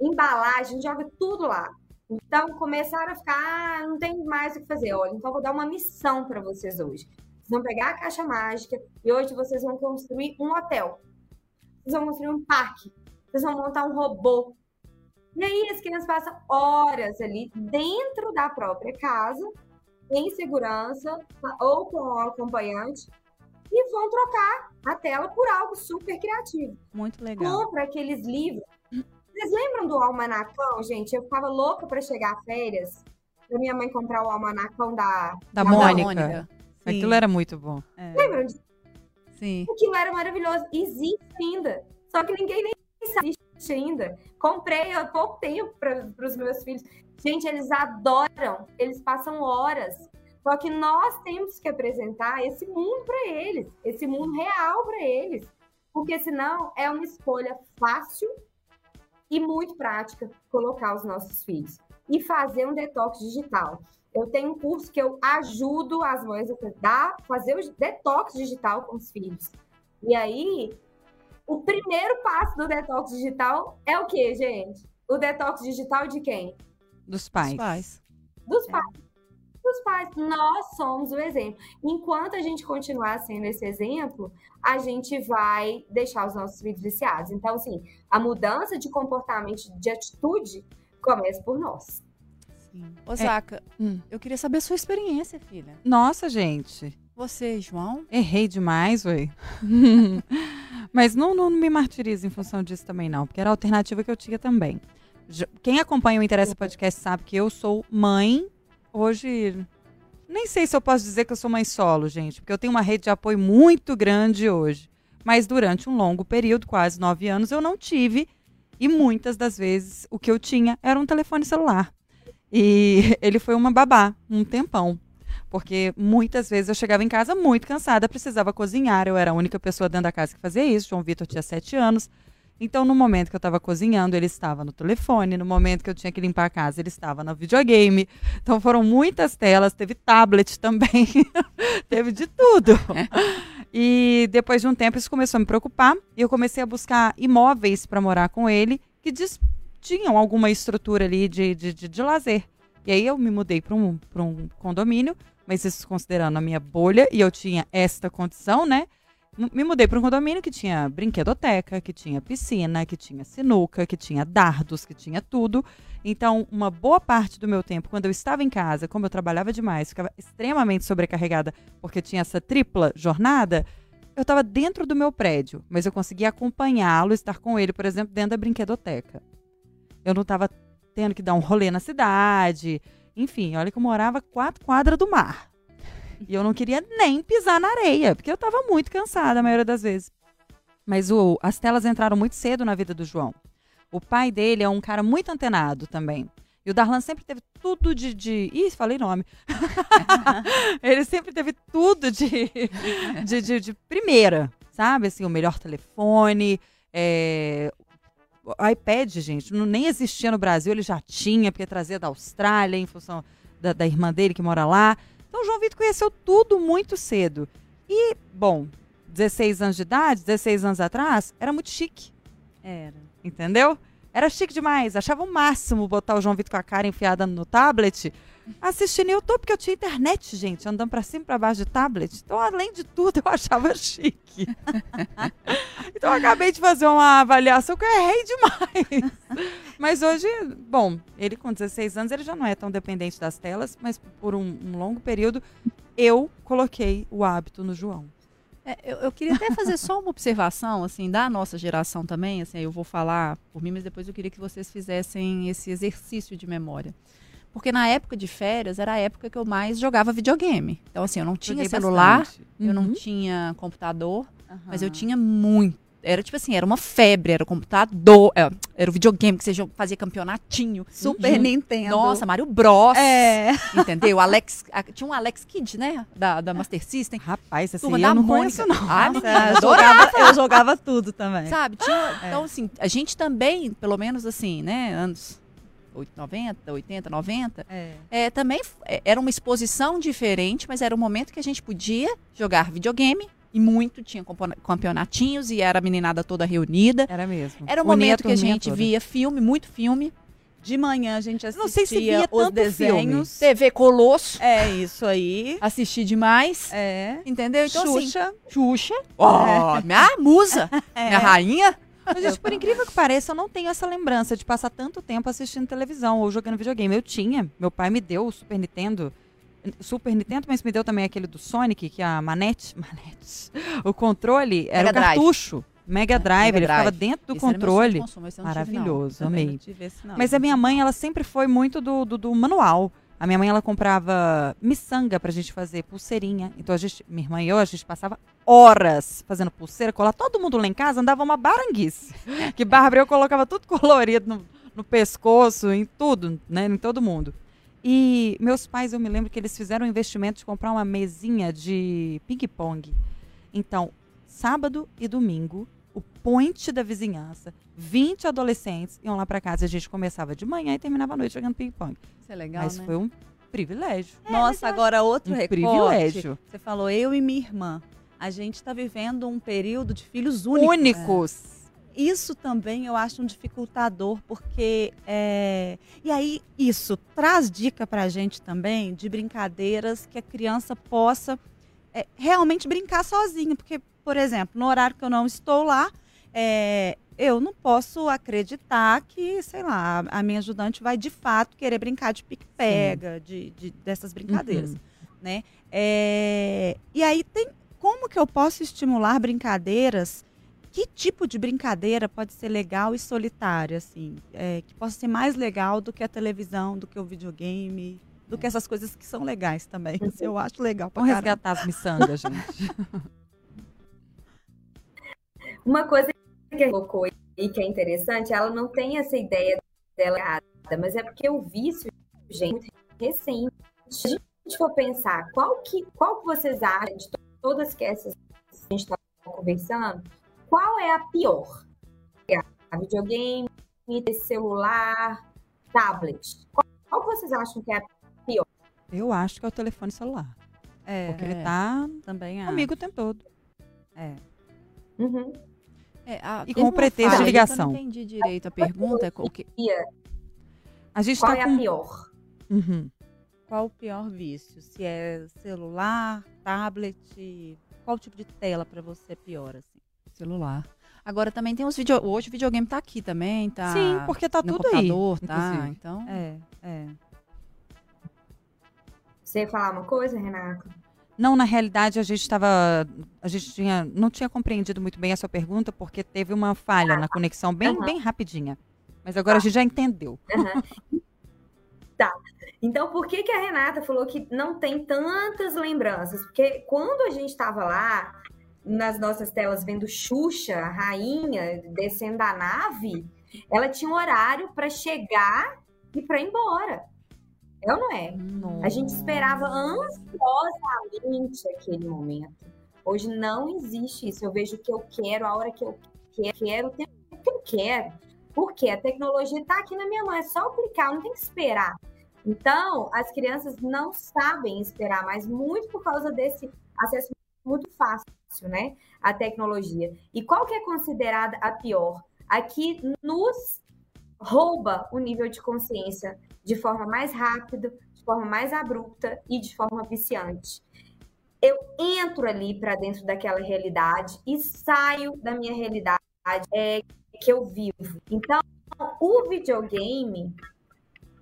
embalagem, joga tudo lá. Então começaram a ficar, ah, não tem mais o que fazer. Olha, então vou dar uma missão para vocês hoje. Vocês vão pegar a caixa mágica e hoje vocês vão construir um hotel. Vocês vão construir um parque. Vocês vão montar um robô. E aí as crianças passam horas ali dentro da própria casa, em segurança, ou com o acompanhante, e vão trocar a tela por algo super criativo. Muito legal. Compra aqueles livros. Vocês lembram do almanacão, gente? Eu ficava louca para chegar a férias, pra minha mãe comprar o almanacão da. Da Da Mônica. Sim. Aquilo era muito bom. É, Lembram disso? sim. Aquilo era maravilhoso. Existe ainda. Só que ninguém nem sabe existe ainda. Comprei há pouco tempo para os meus filhos. Gente, eles adoram. Eles passam horas. Só que nós temos que apresentar esse mundo para eles, esse mundo real para eles. Porque senão é uma escolha fácil e muito prática colocar os nossos filhos. e fazer um detox digital. Eu tenho um curso que eu ajudo as mães a dar, fazer o detox digital com os filhos. E aí, o primeiro passo do detox digital é o quê, gente? O detox digital de quem? Dos pais. Os pais. Dos pais. Dos pais. Nós somos o exemplo. Enquanto a gente continuar sendo esse exemplo, a gente vai deixar os nossos filhos viciados. Então, assim, a mudança de comportamento, de atitude, começa por nós. Ô, Zaca, Hum. eu queria saber a sua experiência, filha. Nossa, gente. Você, João? Errei demais, ué. Mas não, não me martirize em função disso também, não, porque era a alternativa que eu tinha também. Quem acompanha o Interessa Podcast sabe que eu sou mãe. Hoje, nem sei se eu posso dizer que eu sou mãe solo, gente, porque eu tenho uma rede de apoio muito grande hoje. Mas durante um longo período, quase nove anos, eu não tive. E muitas das vezes o que eu tinha era um telefone celular. E ele foi uma babá, um tempão. Porque muitas vezes eu chegava em casa muito cansada, precisava cozinhar. Eu era a única pessoa dentro da casa que fazia isso. João Vitor tinha sete anos. Então, no momento que eu estava cozinhando, ele estava no telefone. No momento que eu tinha que limpar a casa, ele estava no videogame. Então, foram muitas telas. Teve tablet também. teve de tudo. E depois de um tempo, isso começou a me preocupar. E eu comecei a buscar imóveis para morar com ele que tinham alguma estrutura ali de, de, de, de lazer. E aí eu me mudei para um, um condomínio, mas isso considerando a minha bolha, e eu tinha esta condição, né? Me mudei para um condomínio que tinha brinquedoteca, que tinha piscina, que tinha sinuca, que tinha dardos, que tinha tudo. Então, uma boa parte do meu tempo, quando eu estava em casa, como eu trabalhava demais, ficava extremamente sobrecarregada porque tinha essa tripla jornada, eu estava dentro do meu prédio, mas eu conseguia acompanhá-lo, estar com ele, por exemplo, dentro da brinquedoteca. Eu não estava tendo que dar um rolê na cidade. Enfim, olha que eu morava quatro quadras do mar. E eu não queria nem pisar na areia, porque eu estava muito cansada a maioria das vezes. Mas o- as telas entraram muito cedo na vida do João. O pai dele é um cara muito antenado também. E o Darlan sempre teve tudo de. de... Ih, falei nome. Ele sempre teve tudo de, de, de, de primeira, sabe? Assim, o melhor telefone, é, iPad, gente, não, nem existia no Brasil, ele já tinha, porque trazia da Austrália, em função da, da irmã dele que mora lá. Então, o João Vitor conheceu tudo muito cedo. E, bom, 16 anos de idade, 16 anos atrás, era muito chique, Era. entendeu? Era chique demais, achava o máximo botar o João Vitor com a cara enfiada no tablet, assistindo YouTube, porque eu tinha internet, gente, andando pra cima e pra baixo de tablet. Então, além de tudo, eu achava chique. então, eu acabei de fazer uma avaliação que eu errei demais. Mas hoje, bom, ele com 16 anos, ele já não é tão dependente das telas, mas por um, um longo período, eu coloquei o hábito no João. É, eu, eu queria até fazer só uma observação, assim, da nossa geração também, assim, eu vou falar por mim, mas depois eu queria que vocês fizessem esse exercício de memória. Porque na época de férias era a época que eu mais jogava videogame. Então, assim, eu não tinha Joguei celular, bastante. eu não Uhum. tinha computador, mas eu tinha muito. Era tipo assim, era uma febre, era o computador, é, era o videogame que você fazia campeonatinho. Super Uhum. Nintendo. Nossa, Mario Bros. É. Entendeu? Alex, tinha um Alex Kidd, né? Da, da Master System. Rapaz, essa Turma da eu não Mônica. conheço, não. Ah, Nossa, eu, jogava, eu jogava tudo também. Sabe? Tinha, É. Então, assim, a gente também, pelo menos assim, né? Anos 8, 90, 80, 90, É. é, também é, era uma exposição diferente, mas era um momento que a gente podia jogar videogame. E muito, tinha campeonatinhos e era a meninada toda reunida. Era mesmo. Era um Unia momento que a gente toda. via filme, muito filme. De manhã a gente assistia Não sei se via os desenhos. TV Colosso. É isso aí. Assisti demais. É. Entendeu? Então, assim, Xuxa. Xuxa. Ó, minha musa. Minha rainha. Mas, gente, por incrível que pareça, eu não tenho essa lembrança de passar tanto tempo assistindo televisão ou jogando videogame. Eu tinha. Meu pai me deu o Super Nintendo. Super Nintendo, mas me deu também aquele do Sonic, que a manete. Manete. O controle era Mega Drive. cartucho. Mega Drive, Mega ele ficava Drive. dentro do Esse de controle. consumo, tive. Maravilhoso, amei. esse. Mas a minha mãe, ela sempre foi muito do, do, do manual. A minha mãe, ela comprava miçanga pra gente fazer pulseirinha. Então, a gente, minha irmã e eu, a gente passava horas fazendo pulseira, colar. Todo mundo lá em casa andava uma baranguice. que Bárbara, eu colocava tudo colorido no, no pescoço, em tudo, né? Em todo mundo. E meus pais, eu me lembro que eles fizeram um investimento de comprar uma mesinha de ping-pong. Então, sábado e domingo, o point da vizinhança. 20 adolescentes iam lá pra casa. A gente começava de manhã e terminava à noite jogando ping-pong. Isso é legal, Mas né? foi um privilégio. Nossa, agora outro Um recorte. privilégio. Você falou eu e minha irmã. A gente está vivendo um período de filhos únicos. Únicos. Isso também eu acho um dificultador, porque. é, E aí, isso traz dica pra gente também de brincadeiras que a criança possa é, realmente brincar sozinha. Porque, por exemplo, no horário que eu não estou lá, é, eu não posso acreditar que, sei lá, a minha ajudante vai de fato querer brincar de pique-pega, de, de- dessas brincadeiras. Uhum. né? É, E aí tem como que eu posso estimular brincadeiras? Que tipo de brincadeira pode ser legal e solitária, assim, é, que possa ser mais legal do que a televisão, do que o videogame, do que essas coisas que são legais também. Isso eu acho legal Vamos resgatar as miçangas, gente. Uma coisa que ela colocou aí que é interessante, ela não tem essa ideia dela errada, mas é porque o vício, gente, é muito recente. Se a gente for pensar, qual que, qual que vocês acham de to- todas que essas que a gente está conversando, qual é a pior? A videogame, celular, tablet. Qual, qual que vocês acham que é a Eu acho que é o telefone celular. É, Porque ele é. tá também acho. comigo o tempo todo. É. Uhum. É, a- E com o pretexto de que Eu ligação. não entendi direito a pergunta. é que- A gente Qual tá é com... a pior? Uhum. Qual o pior vício? Se é celular, tablet, qual tipo de tela pra você é pior, assim? celular. Agora também tem os vídeo. Hoje o videogame tá aqui também, tá? Sim, porque tá no tudo aí. tá? inclusive. Então. É, é. Você ia falar uma coisa, Renata? Não, na realidade, a gente estava. A gente tinha, não tinha compreendido muito bem a sua pergunta, porque teve uma falha na conexão bem, Aham. bem rapidinha. Mas agora a gente já entendeu. Então, por que, que a Renata falou que não tem tantas lembranças? Porque quando a gente estava lá, nas nossas telas, vendo Xuxa, a rainha, descendo da nave, ela tinha um horário para chegar e para ir embora. Ou não é? A gente esperava ansiosamente aquele momento. Hoje não existe isso. Eu vejo o que eu quero, a hora que eu quero, o tempo que eu quero. Porque a tecnologia está aqui na minha mão, é só eu clicar, não tem que esperar. Então, as crianças não sabem esperar mais, muito por causa desse acesso muito fácil, né, à tecnologia. E qual que é considerada a pior? A que nos rouba o nível de consciência de forma mais rápida, de forma mais abrupta e de forma viciante. Eu entro ali para dentro daquela realidade e saio da minha realidade é, que eu vivo. Então, o videogame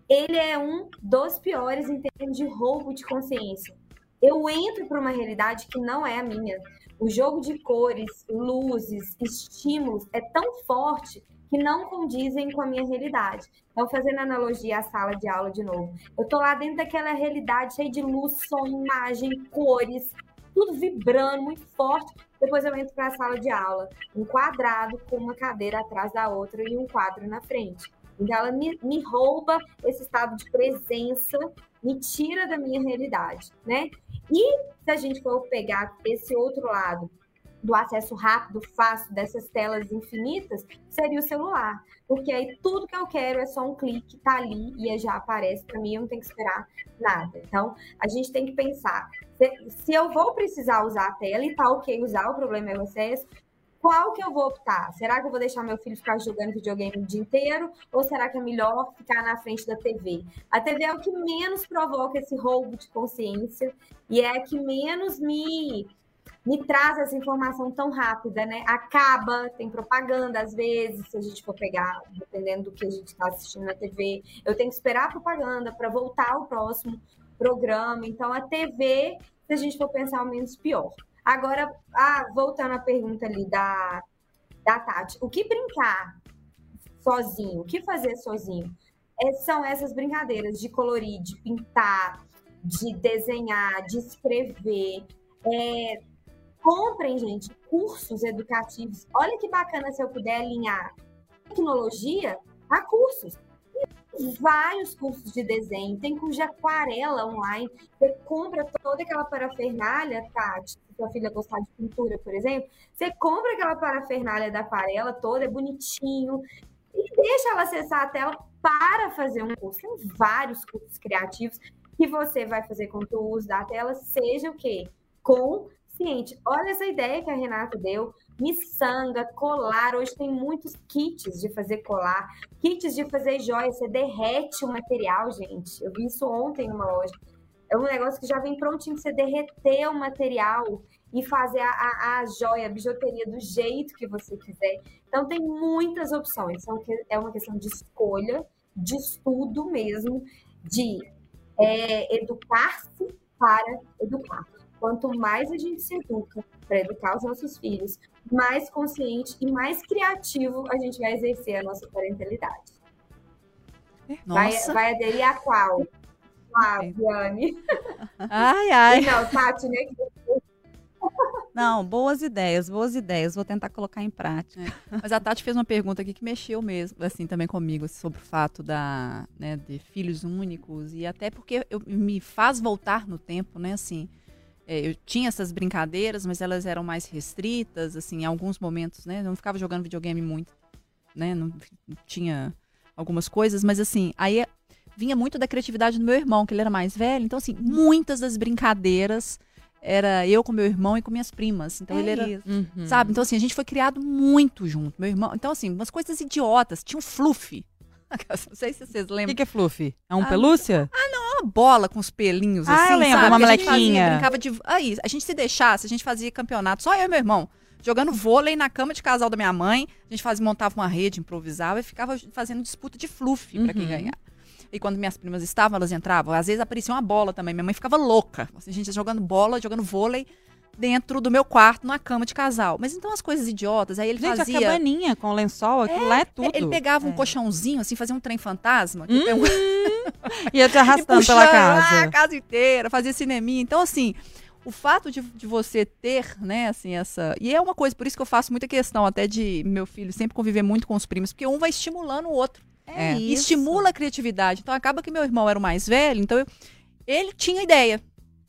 ele é um dos piores em termos de roubo de consciência. Eu entro para uma realidade que não é a minha. O jogo de cores, luzes, estímulos é tão forte que não condizem com a minha realidade. Então, fazendo analogia à sala de aula de novo, eu tô lá dentro daquela realidade cheia de luz, som, imagem, cores, tudo vibrando muito forte. Depois eu entro para a sala de aula, um quadrado com uma cadeira atrás da outra e um quadro na frente. Então, ela me, me rouba esse estado de presença, me tira da minha realidade, né? E se a gente for pegar esse outro lado do acesso rápido, fácil, dessas telas infinitas, seria o celular. Porque aí tudo que eu quero é só um clique, tá ali e já aparece para mim, eu não tenho que esperar nada. Então, a gente tem que pensar, se, eu vou precisar usar a tela e tá ok usar, o problema é o excesso, qual que eu vou optar? Será que eu vou deixar meu filho ficar jogando videogame o dia inteiro? Ou será que é melhor ficar na frente da TV? A TV é o que menos provoca esse roubo de consciência e é a que menos me, me traz essa informação tão rápida, né? Acaba, tem propaganda às vezes, se a gente for pegar, dependendo do que a gente está assistindo na TV. Eu tenho que esperar a propaganda para voltar ao próximo programa. Então, a TV, se a gente for pensar, é o menos pior. Agora, ah, voltando à pergunta ali da, da Tati, o que brincar sozinho, o que fazer sozinho? É, são essas brincadeiras de colorir, de pintar, de desenhar, de escrever. É, comprem, gente, cursos educativos. Olha que bacana se eu puder alinhar tecnologia a cursos. vários cursos de desenho, tem curso de aquarela online. Você compra toda aquela parafernália, Tati, se sua filha gostar de pintura, por exemplo, você compra aquela parafernália da aquarela toda, é bonitinho, e deixa ela acessar a tela para fazer um curso. Tem vários cursos criativos que você vai fazer com o uso da tela, seja o quê? Olha essa ideia que a Renata deu miçanga, colar. Hoje tem muitos kits de fazer colar, kits de fazer joia. Você derrete o material, gente. Eu vi isso ontem numa loja. É um negócio que já vem prontinho pra você derreter o material e fazer a, a, a joia, a bijuteria do jeito que você quiser. Então tem muitas opções. É uma questão de escolha, de estudo mesmo, de é, educar-se para educar. Quanto mais a gente se educa para educar os nossos filhos, mais consciente e mais criativo a gente vai exercer a nossa parentalidade. Vai, vai aderir a qual? Ah, Viane. Ai, ai. Não, Tati, né? Não, boas ideias, boas ideias. Vou tentar colocar em prática. É. Mas a Tati fez uma pergunta aqui que mexeu mesmo, assim, também comigo, sobre o fato da, né, de filhos únicos e até porque eu, me faz voltar no tempo, né, assim. É, eu tinha essas brincadeiras, mas elas eram mais restritas, assim, em alguns momentos, né? Eu não ficava jogando videogame muito, né? Não tinha algumas coisas, mas assim, aí vinha muito da criatividade do meu irmão, que ele era mais velho. Então, assim, muitas das brincadeiras era eu com meu irmão e com minhas primas. Então é ele era, uhum. sabe? Então assim, a gente foi criado muito junto, meu irmão. Então assim, umas coisas idiotas, tinha um fluff. Não sei se vocês lembram. O que, que, é fluff? É um ah, pelúcia? Ah, não, é uma bola com os pelinhos ah, assim, eu lembro, sabe? uma melequinha. Brincava de aí, a gente se deixasse, a gente fazia campeonato, só eu e meu irmão. Jogando vôlei na cama de casal da minha mãe, a gente fazia, montava uma rede, improvisava e ficava fazendo disputa de fluff uhum. para quem ganhar. E quando minhas primas estavam, elas entravam. Às vezes aparecia uma bola também. Minha mãe ficava louca. Assim, a gente jogando bola, jogando vôlei dentro do meu quarto, numa cama de casal. Mas então as coisas idiotas, aí ele Gente, fazia... a cabaninha com lençol, aquilo é, lá é tudo. Ele pegava é. um colchãozinho, assim, fazia um trem fantasma. Hum, um... Ia te arrastando pela casa. a casa inteira, fazia cineminha. Então, assim, o fato de, de você ter, né, assim, essa... E é uma coisa, por isso que eu faço muita questão até de meu filho sempre conviver muito com os primos, porque um vai estimulando o outro. É, é. Estimula a criatividade. Então, acaba que meu irmão era o mais velho, então eu... ele tinha ideia.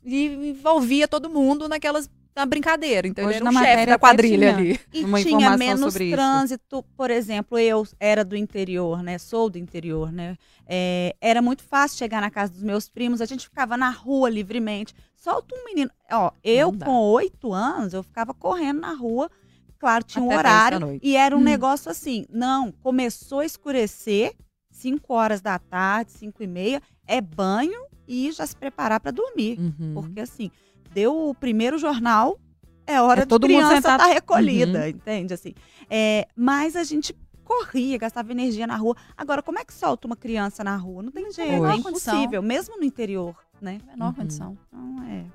E envolvia todo mundo naquelas na brincadeira. Então Hoje ele era na o chefe da quadrilha ali. E Uma tinha menos sobre trânsito. Isso. Por exemplo, eu era do interior, né? Sou do interior, né? É, era muito fácil chegar na casa dos meus primos. A gente ficava na rua livremente. Solta um menino. Ó, eu com oito anos, eu ficava correndo na rua. Claro, tinha Até um horário. E era um hum. negócio assim. Não, começou a escurecer, 5 horas da tarde, 5 e meia, é banho e já se preparar para dormir. Uhum. Porque assim, deu o primeiro jornal, é hora é todo de criança estar tá... recolhida, uhum. entende? Assim, é, mas a gente corria, gastava energia na rua. Agora, como é que solta uma criança na rua? Não tem jeito, Hoje. é impossível, mesmo no interior, né? Menor uhum. condição. Então, é.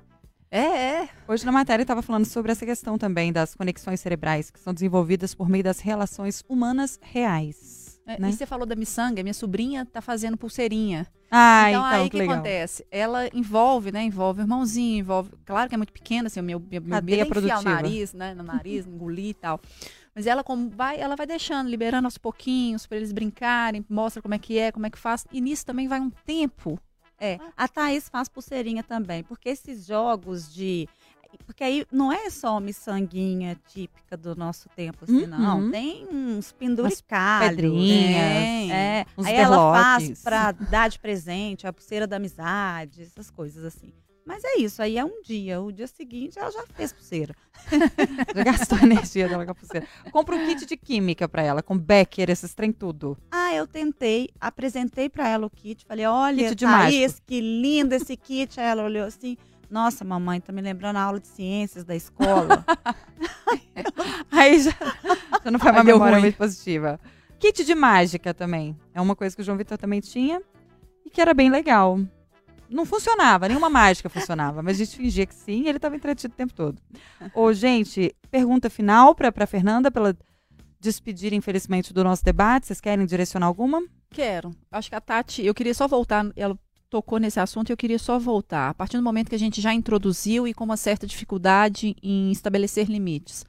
É, é. Hoje na matéria estava falando sobre essa questão também das conexões cerebrais que são desenvolvidas por meio das relações humanas reais. É, né? E você falou da miçanga, minha sobrinha tá fazendo pulseirinha. Ah, então, então aí o que, que acontece? Ela envolve, né? Envolve o irmãozinho, envolve. Claro que é muito pequena, assim, o meu, meu, meu medo é enfiar o nariz, né? No nariz, engolir e tal. Mas ela como vai, ela vai deixando, liberando aos pouquinhos para eles brincarem, mostra como é que é, como é que faz. E nisso também vai um tempo. É, a Thaís faz pulseirinha também, porque esses jogos de porque aí não é só uma miçanguinha típica do nosso tempo, assim, uhum. não. Tem uns penduricalhos. Pedrinhas. Né? É. Uns aí berlotes. ela faz pra dar de presente, a pulseira da amizade, essas coisas assim. Mas é isso, aí é um dia. O dia seguinte ela já fez pulseira. já gastou a energia dela com a pulseira. Compra um kit de química para ela, com Becker, esses trem tudo. Ah, eu tentei, apresentei para ela o kit. Falei, olha, kit de Thaís, mágico. que lindo esse kit. Aí ela olhou assim, nossa, mamãe, tá me lembrando a aula de ciências da escola. Aí já, já não foi uma Aí memória muito positiva. Kit de mágica também. É uma coisa que o João Vitor também tinha e que era bem legal. Não funcionava, nenhuma mágica funcionava, mas a gente fingia que sim e ele estava entretido o tempo todo. Ô, gente, pergunta final para pra Fernanda, pra ela despedir, infelizmente, do nosso debate. Vocês querem direcionar alguma? Quero. Acho que a Tati, eu queria só voltar, ela tocou nesse assunto e eu queria só voltar. A partir do momento que a gente já introduziu e com uma certa dificuldade em estabelecer limites.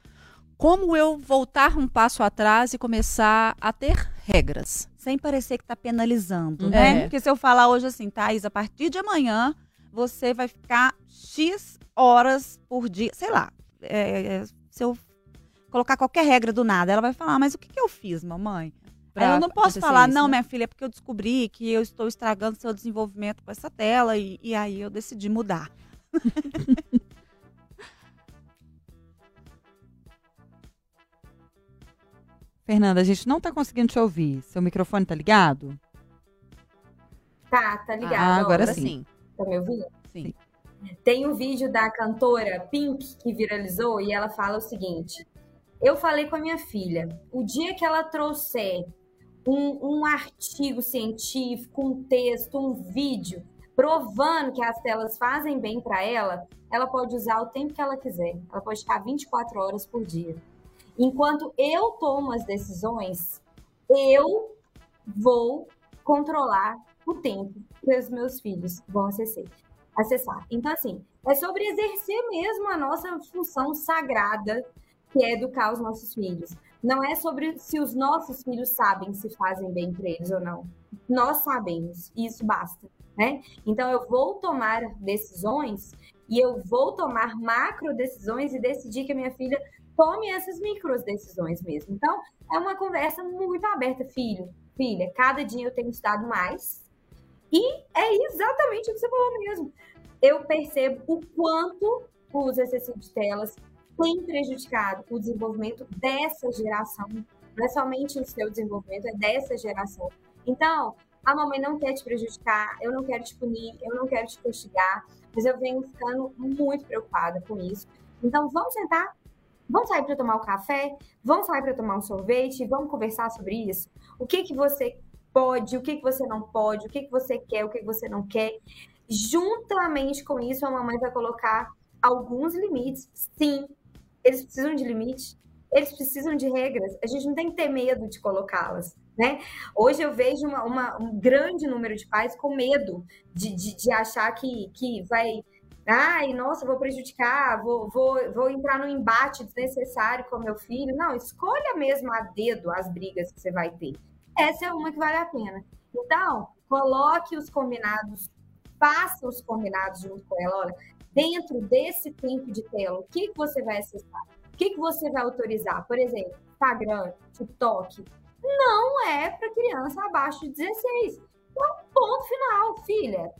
como eu voltar um passo atrás e começar a ter regras? Sem parecer que tá penalizando, Uhum. né? É. Porque se eu falar hoje assim, Thaís, a partir de amanhã você vai ficar X horas por dia, sei lá. é, é, se eu colocar qualquer regra do nada, ela vai falar, mas o que, que eu fiz, mamãe? Pra eu não posso falar, isso, não, né? minha filha, é porque eu descobri que eu estou estragando seu desenvolvimento com essa tela e, e aí eu decidi mudar. Fernanda, a gente não tá conseguindo te ouvir. Seu microfone tá ligado? Tá, tá ligado. Ah, agora Ó, sim. Tá me ouvindo? Sim. Tem um vídeo da cantora Pink que viralizou e ela fala o seguinte: Eu falei com a minha filha, o dia que ela trouxer um, um artigo científico, um texto, um vídeo provando que as telas fazem bem para ela, ela pode usar o tempo que ela quiser. Ela pode ficar 24 horas por dia. Enquanto eu tomo as decisões, eu vou controlar o tempo que os meus filhos vão acessar. acessar. Então, assim, é sobre exercer mesmo a nossa função sagrada, que é educar os nossos filhos. Não é sobre se os nossos filhos sabem se fazem bem para eles ou não. Nós sabemos, e isso basta, né? Então, eu vou tomar decisões e eu vou tomar macro decisões e decidir que a minha filha tome essas micro decisões mesmo. Então, é uma conversa muito aberta, filho, filha. Cada dia eu tenho estudado mais e é exatamente o que você falou mesmo. Eu percebo o quanto o uso excessivo de telas tem prejudicado o desenvolvimento dessa geração. Não é somente o seu desenvolvimento, é dessa geração. Então, a mamãe não quer te prejudicar, eu não quero te punir, eu não quero te castigar, mas eu venho ficando muito preocupada com isso. Então, vamos sentar, vamos sair para tomar um café, vamos sair para tomar um sorvete, vamos conversar sobre isso. O que que você pode, o que, que você não pode, o que, que você quer, o que, que você não quer. Juntamente com isso, a mamãe vai colocar alguns limites. Sim, eles precisam de limite, eles precisam de regras. A gente não tem que ter medo de colocá-las. Né? Hoje eu vejo uma, uma, um grande número de pais com medo de, de, de achar que, que vai. Ai, nossa, vou prejudicar, vou, vou, vou entrar num embate desnecessário com meu filho. Não, escolha mesmo a dedo as brigas que você vai ter essa é uma que vale a pena. Então, coloque os combinados, faça os combinados junto com ela. Olha, dentro desse tempo de tela, o que, que você vai acessar? O que, que você vai autorizar? Por exemplo, Instagram, TikTok. Não é para criança abaixo de 16. Então, ponto final, filha.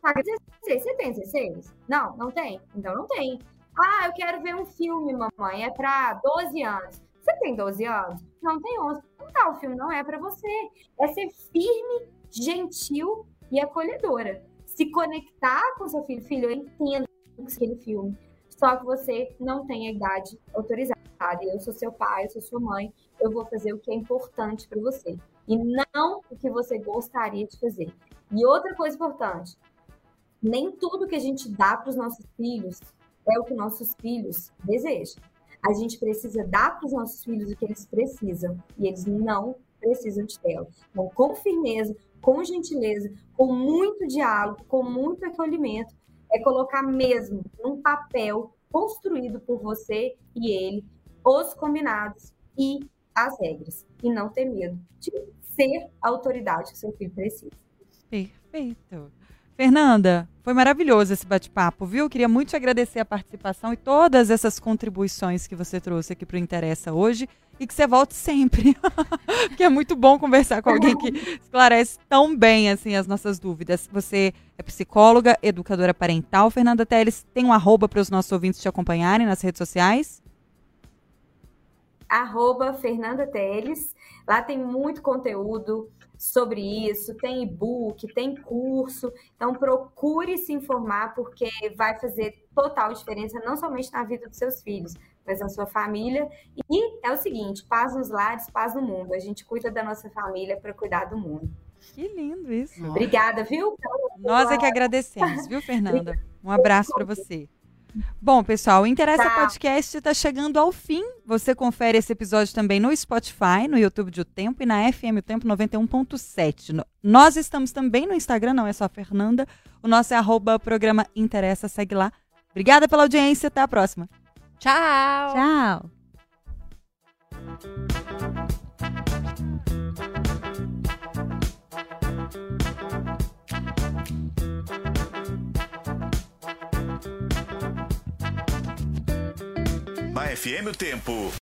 Tá 16. Você tem 16? Não, não tem? Então não tem. Ah, eu quero ver um filme, mamãe. É para 12 anos. Você tem 12 anos? Não tem 11. Então, o filme não é para você. É ser firme, gentil e acolhedora. Se conectar com seu filho. Filho, eu entendo aquele filme. Só que você não tem a idade autorizada. Eu sou seu pai, eu sou sua mãe. Eu vou fazer o que é importante para você. E não o que você gostaria de fazer. E outra coisa importante. Nem tudo que a gente dá para os nossos filhos é o que nossos filhos desejam. A gente precisa dar para os nossos filhos o que eles precisam e eles não precisam de tela. Então, com firmeza, com gentileza, com muito diálogo, com muito acolhimento, é colocar mesmo num papel construído por você e ele os combinados e as regras. E não ter medo de ser a autoridade que seu filho precisa. Perfeito. Fernanda, foi maravilhoso esse bate-papo, viu? Queria muito te agradecer a participação e todas essas contribuições que você trouxe aqui para o Interessa hoje e que você volte sempre, porque é muito bom conversar com alguém que esclarece tão bem assim as nossas dúvidas. Você é psicóloga, educadora parental. Fernanda Teles, tem um arroba para os nossos ouvintes te acompanharem nas redes sociais? Arroba Fernanda Teles. Lá tem muito conteúdo sobre isso, tem e-book, tem curso. Então procure se informar porque vai fazer total diferença não somente na vida dos seus filhos, mas na sua família. E é o seguinte, paz nos lares, paz no mundo. A gente cuida da nossa família para cuidar do mundo. Que lindo isso. Obrigada, viu? Nós é que agradecemos, viu, Fernanda? Um abraço para você. Bom, pessoal, o Interessa Tá. Podcast está chegando ao fim. Você confere esse episódio também no Spotify, no YouTube de O Tempo e na FM O Tempo 91.7. No- Nós estamos também no Instagram, não é só a Fernanda. O nosso é arroba programa Interessa, segue lá. Obrigada pela audiência, até a próxima. Tchau! Tchau. Na FM o tempo.